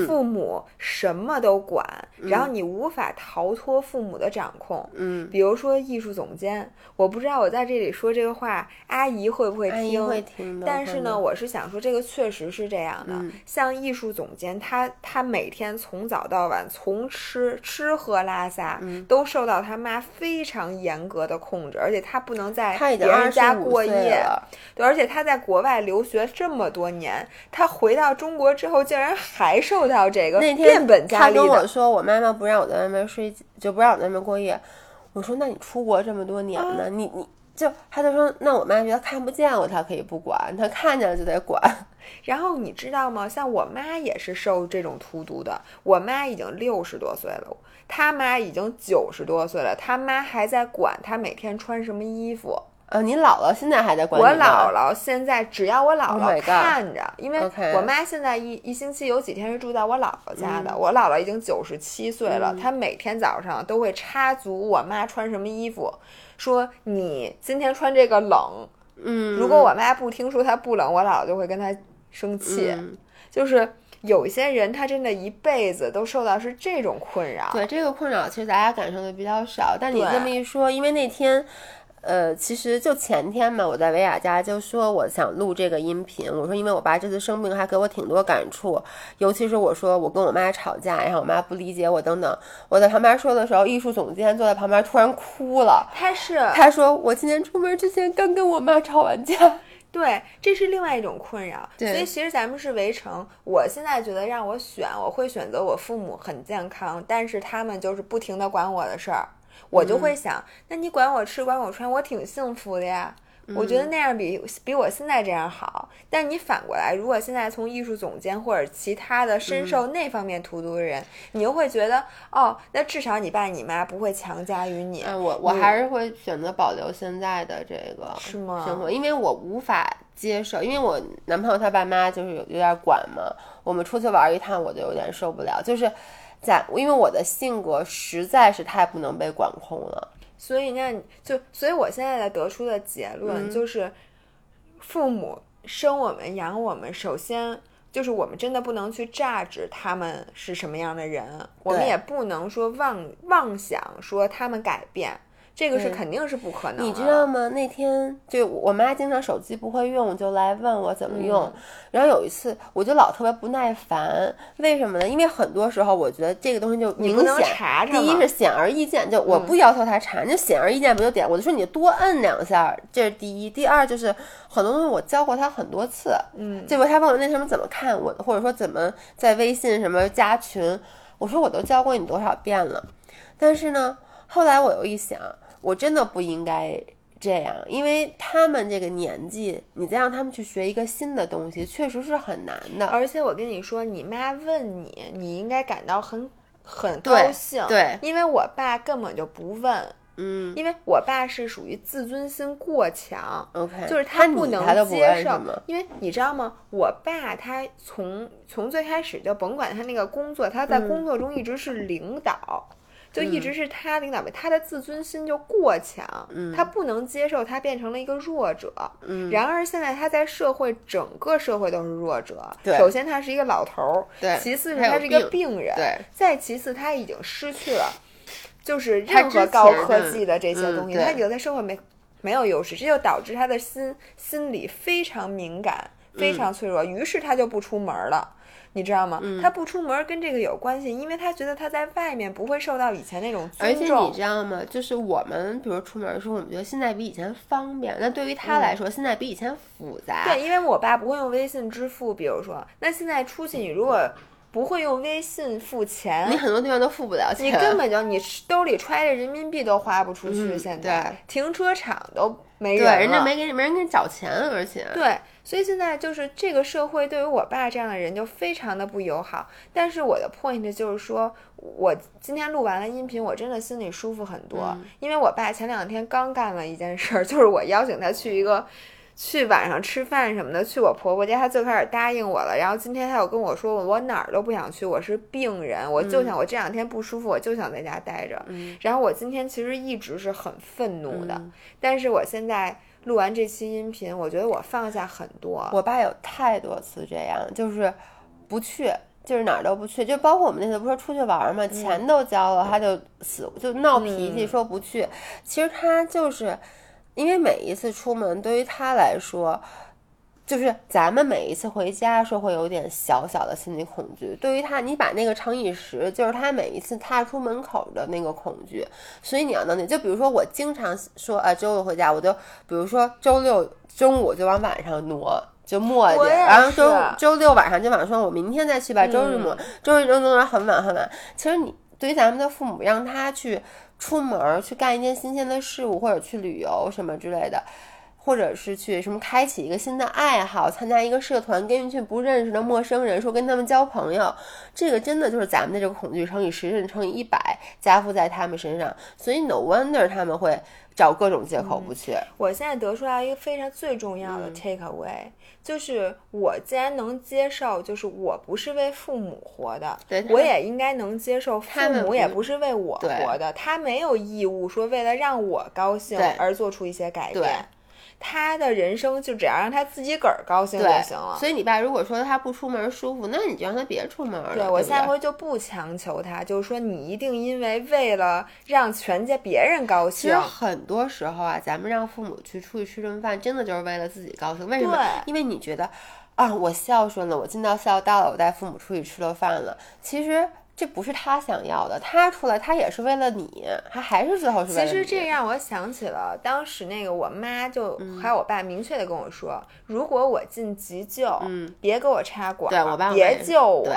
父母什么都管，然后你无法逃脱父母的掌控。嗯，比如说艺术总监，我不知道我在这里说这个话，阿姨会不会听？阿姨会听的。但是呢，我是想说，这个确实是这样的。像艺术总监，他他每天从早到晚，从吃吃喝拉撒，都受到他妈非常严格的控制，而且他不能在别人家过夜。对，而且他在国外留学这么多年，他回到中国之后，竟然还受到这个变本加厉。他跟我说，我妈妈不让我在外面睡，就不让我在外面过夜。我说，那你出国这么多年呢？你你就他就说，那我妈觉得看不见我，她可以不管，她看见了就得管。然后你知道吗？像我妈也是受这种荼毒的。我妈已经六十多岁了，他妈已经九十多岁了，他妈还在管他每天穿什么衣服。呃，你姥姥现在还在管我姥姥现在只要我姥姥看着，因为我妈现在一一星期有几天是住在我姥姥家的。我姥姥已经九十七岁了，她每天早上都会插足我妈穿什么衣服，说你今天穿这个冷。嗯，如果我妈不听说她不冷，我姥姥就会跟她生气。就是有一些人他真的一辈子都受到是这种困扰。对这个困扰，其实大家感受的比较少。但你这么一说，因为那天。呃，其实就前天嘛，我在维雅家就说我想录这个音频。我说，因为我爸这次生病，还给我挺多感触。尤其是我说我跟我妈吵架，然后我妈不理解我等等。我在旁边说的时候，艺术总监坐在旁边突然哭了。他是他说我今天出门之前刚跟我妈吵完架。对，这是另外一种困扰。所以其实咱们是围城。我现在觉得让我选，我会选择我父母很健康，但是他们就是不停的管我的事儿。我就会想，那你管我吃，管我穿，我挺幸福的呀。我觉得那样比比我现在这样好。但你反过来，如果现在从艺术总监或者其他的深受那方面荼毒的人，你又会觉得，哦，那至少你爸你妈不会强加于你。嗯，我我还是会选择保留现在的这个生活，因为我无法接受，因为我男朋友他爸妈就是有有点管嘛。我们出去玩一趟，我就有点受不了，就是。在，因为我的性格实在是太不能被管控了，所以那就，所以我现在的得出的结论就是，父母生我们养我们，首先就是我们真的不能去榨指他们是什么样的人，我们也不能说妄妄想说他们改变。这个是肯定是不可能。你知道吗？那天就我妈经常手机不会用，就来问我怎么用。然后有一次，我就老特别不耐烦，为什么呢？因为很多时候我觉得这个东西就明显，第一是显而易见，就我不要求他查，就显而易见不就点？我就说你多摁两下，这是第一。第二就是很多东西我教过他很多次，嗯，结果他问我那什么怎么看我，或者说怎么在微信什么加群，我说我都教过你多少遍了。但是呢，后来我又一想。我真的不应该这样，因为他们这个年纪，你再让他们去学一个新的东西，确实是很难的。而且我跟你说，你妈问你，你应该感到很很高兴，对，因为我爸根本就不问，嗯，因为我爸是属于自尊心过强，OK，就是他不能接受，因为你知道吗？我爸他从从最开始就甭管他那个工作，他在工作中一直是领导。就一直是他领导，他的自尊心就过强，他不能接受他变成了一个弱者。然而现在他在社会，整个社会都是弱者。首先他是一个老头儿，其次是他是一个病人，再其次他已经失去了，就是任何高科技的这些东西，他已经在社会没没有优势，这就导致他的心心理非常敏感，非常脆弱，于是他就不出门了。你知道吗？他不出门跟这个有关系，因为他觉得他在外面不会受到以前那种尊重。而且你知道吗？就是我们比如出门的时候，我们觉得现在比以前方便，那对于他来说，现在比以前复杂。对，因为我爸不会用微信支付，比如说，那现在出去你如果不会用微信付钱，你很多地方都付不了钱，你根本就你兜里揣着人民币都花不出去。现在停车场都没人对，人家没给你，没人给你找钱，而且对。所以现在就是这个社会对于我爸这样的人就非常的不友好。但是我的 point 就是说，我今天录完了音频，我真的心里舒服很多。因为我爸前两天刚干了一件事儿，就是我邀请他去一个去晚上吃饭什么的，去我婆婆家，她最开始答应我了。然后今天她又跟我说，我哪儿都不想去，我是病人，我就想我这两天不舒服，我就想在家待着。然后我今天其实一直是很愤怒的，但是我现在。录完这期音频，我觉得我放下很多。我爸有太多次这样，就是不去，就是哪儿都不去，就包括我们那次不是出去玩嘛，钱都交了，他就死就闹脾气说不去。其实他就是因为每一次出门对于他来说。就是咱们每一次回家说会有点小小的心理恐惧，对于他，你把那个乘以十，就是他每一次踏出门口的那个恐惧。所以你要能理就比如说我经常说啊，周六回家，我就比如说周六中午就往晚上挪，就磨叽，然后周周六晚上就往说，我明天再去吧，周日挪，周日周挪到很晚很晚。其实你对于咱们的父母，让他去出门去干一件新鲜的事物，或者去旅游什么之类的。或者是去什么开启一个新的爱好，参加一个社团，跟一群不认识的陌生人说跟他们交朋友，这个真的就是咱们的这个恐惧乘以十乘以一百加附在他们身上，所以 no wonder 他们会找各种借口不去。我现在得出来一个非常最重要的 take away，就是我既然能接受，就是我不是为父母活的，我也应该能接受父母也不是为我活的，他没有义务说为了让我高兴而做出一些改变。他的人生就只要让他自己个儿高兴就行了。所以你爸如果说他不出门舒服，那你就让他别出门了。对我下回就不强求他，就是说你一定因为为了让全家别人高兴。其实很多时候啊，咱们让父母去出去吃顿饭，真的就是为了自己高兴。为什么？因为你觉得啊，我孝顺了，我尽到孝道了，我带父母出去吃了饭了。其实。这不是他想要的，他出来他也是为了你，他还是最后是为了你。其实这让我想起了当时那个我妈就还有我爸明确的跟我说，如果我进急救，嗯，别给我插管，对我爸别救我，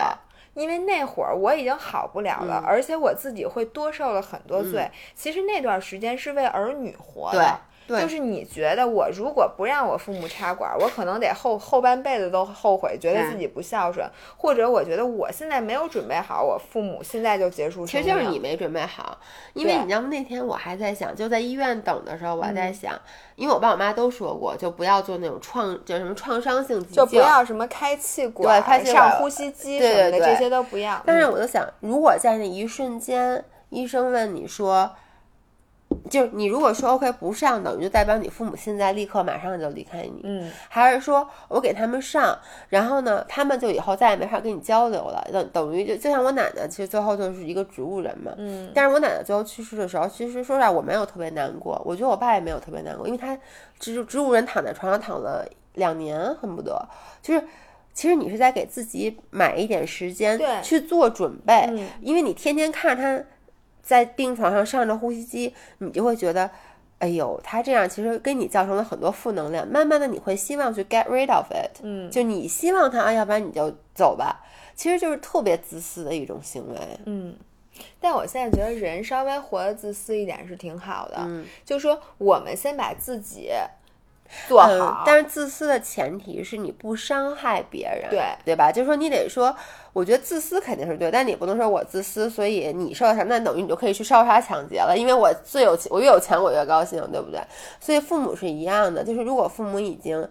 因为那会儿我已经好不了了，而且我自己会多受了很多罪。其实那段时间是为儿女活的。就是你觉得我如果不让我父母插管，我可能得后后半辈子都后悔，觉得自己不孝顺，或者我觉得我现在没有准备好，我父母现在就结束。其实就是你没准备好，因为你知道那天我还在想，就在医院等的时候，我还在想，因为我爸我妈都说过，就不要做那种创叫什么创伤性急救，就不要什么开气管、上呼吸机什么的，这些都不要。但是我就想，如果在那一瞬间，医生问你说。就你如果说 OK 不上，等于就代表你父母现在立刻马上就离开你，嗯，还是说我给他们上，然后呢，他们就以后再也没法跟你交流了，等等于就就像我奶奶，其实最后就是一个植物人嘛，嗯，但是我奶奶最后去世的时候，其实说实话我没有特别难过，我觉得我爸也没有特别难过，因为他植植物人躺在床上躺了两年，恨不得就是其实你是在给自己买一点时间去做准备，因为你天天看着他。在病床上上着呼吸机，你就会觉得，哎呦，他这样其实给你造成了很多负能量。慢慢的，你会希望去 get rid of it，嗯，就你希望他啊，要不然你就走吧。其实就是特别自私的一种行为，嗯。但我现在觉得人稍微活得自私一点是挺好的，嗯，就说我们先把自己。做好，但是自私的前提是你不伤害别人，对对吧？就是说你得说，我觉得自私肯定是对，但你不能说我自私，所以你受伤，那等于你就可以去烧杀抢劫了，因为我最有钱，我越有钱我越高兴，对不对？所以父母是一样的，就是如果父母已经，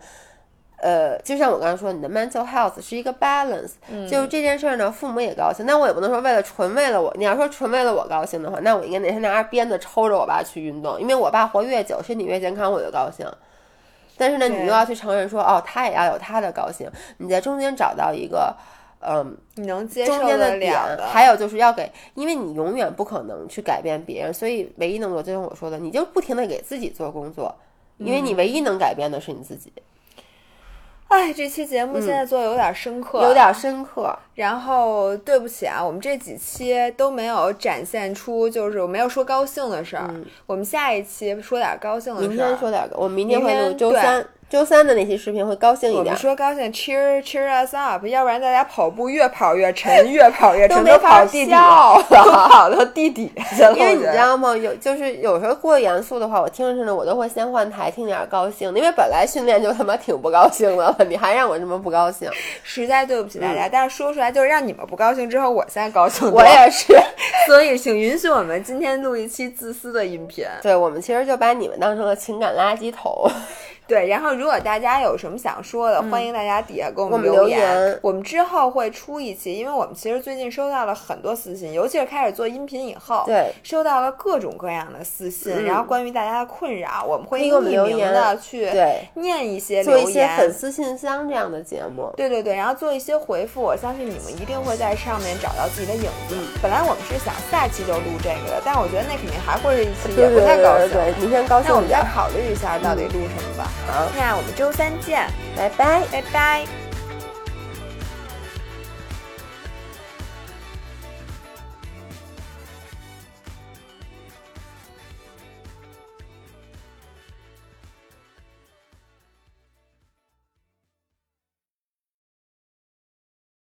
呃，就像我刚才说，你的 mental health 是一个 balance，就是这件事儿呢，父母也高兴，那我也不能说为了纯为了我，你要说纯为了我高兴的话，那我应该哪天拿着鞭子抽着我爸去运动，因为我爸活越久，身体越健康，我就高兴。但是呢，你又要去承认说，哦，他也要有他的高兴。你在中间找到一个，嗯，你能接受的点。还有就是要给，因为你永远不可能去改变别人，所以唯一能做，就像我说的，你就不停的给自己做工作，因为你唯一能改变的是你自己。哎，这期节目现在做的有点深刻，有点深刻。然后对不起啊，我们这几期都没有展现出，就是我没有说高兴的事儿。我们下一期说点高兴的事儿。明天说点，我们明天会录周三。周三的那期视频会高兴一点。我们说高兴，cheer cheer us up，要不然大家跑步越跑越沉，越跑越沉，都跑地底了，都跑到地底下去了。因为你知道吗？有就是有时候过严肃的话，我听着听着我都会先换台听点高兴的，因为本来训练就他妈挺不高兴的了，你还让我这么不高兴，实在对不起大家。但是说出来就是让你们不高兴之后，我现在高兴。我也是，所以请允许我们今天录一期自私的音频。对，我们其实就把你们当成了情感垃圾桶。对，然后如果大家有什么想说的，欢迎大家底下给我们留言。我们之后会出一期，因为我们其实最近收到了很多私信，尤其是开始做音频以后，对，收到了各种各样的私信，然后关于大家的困扰，我们会匿名的去念一些留言，做一些粉丝信箱这样的节目。对对对，然后做一些回复，我相信你们一定会在上面找到自己的影子。本来我们是想下期就录这个的，但我觉得那肯定还会是一期也不太高兴。对，明天高兴那我们再考虑一下到底录什么吧。好，那我们周三见，拜拜，拜拜。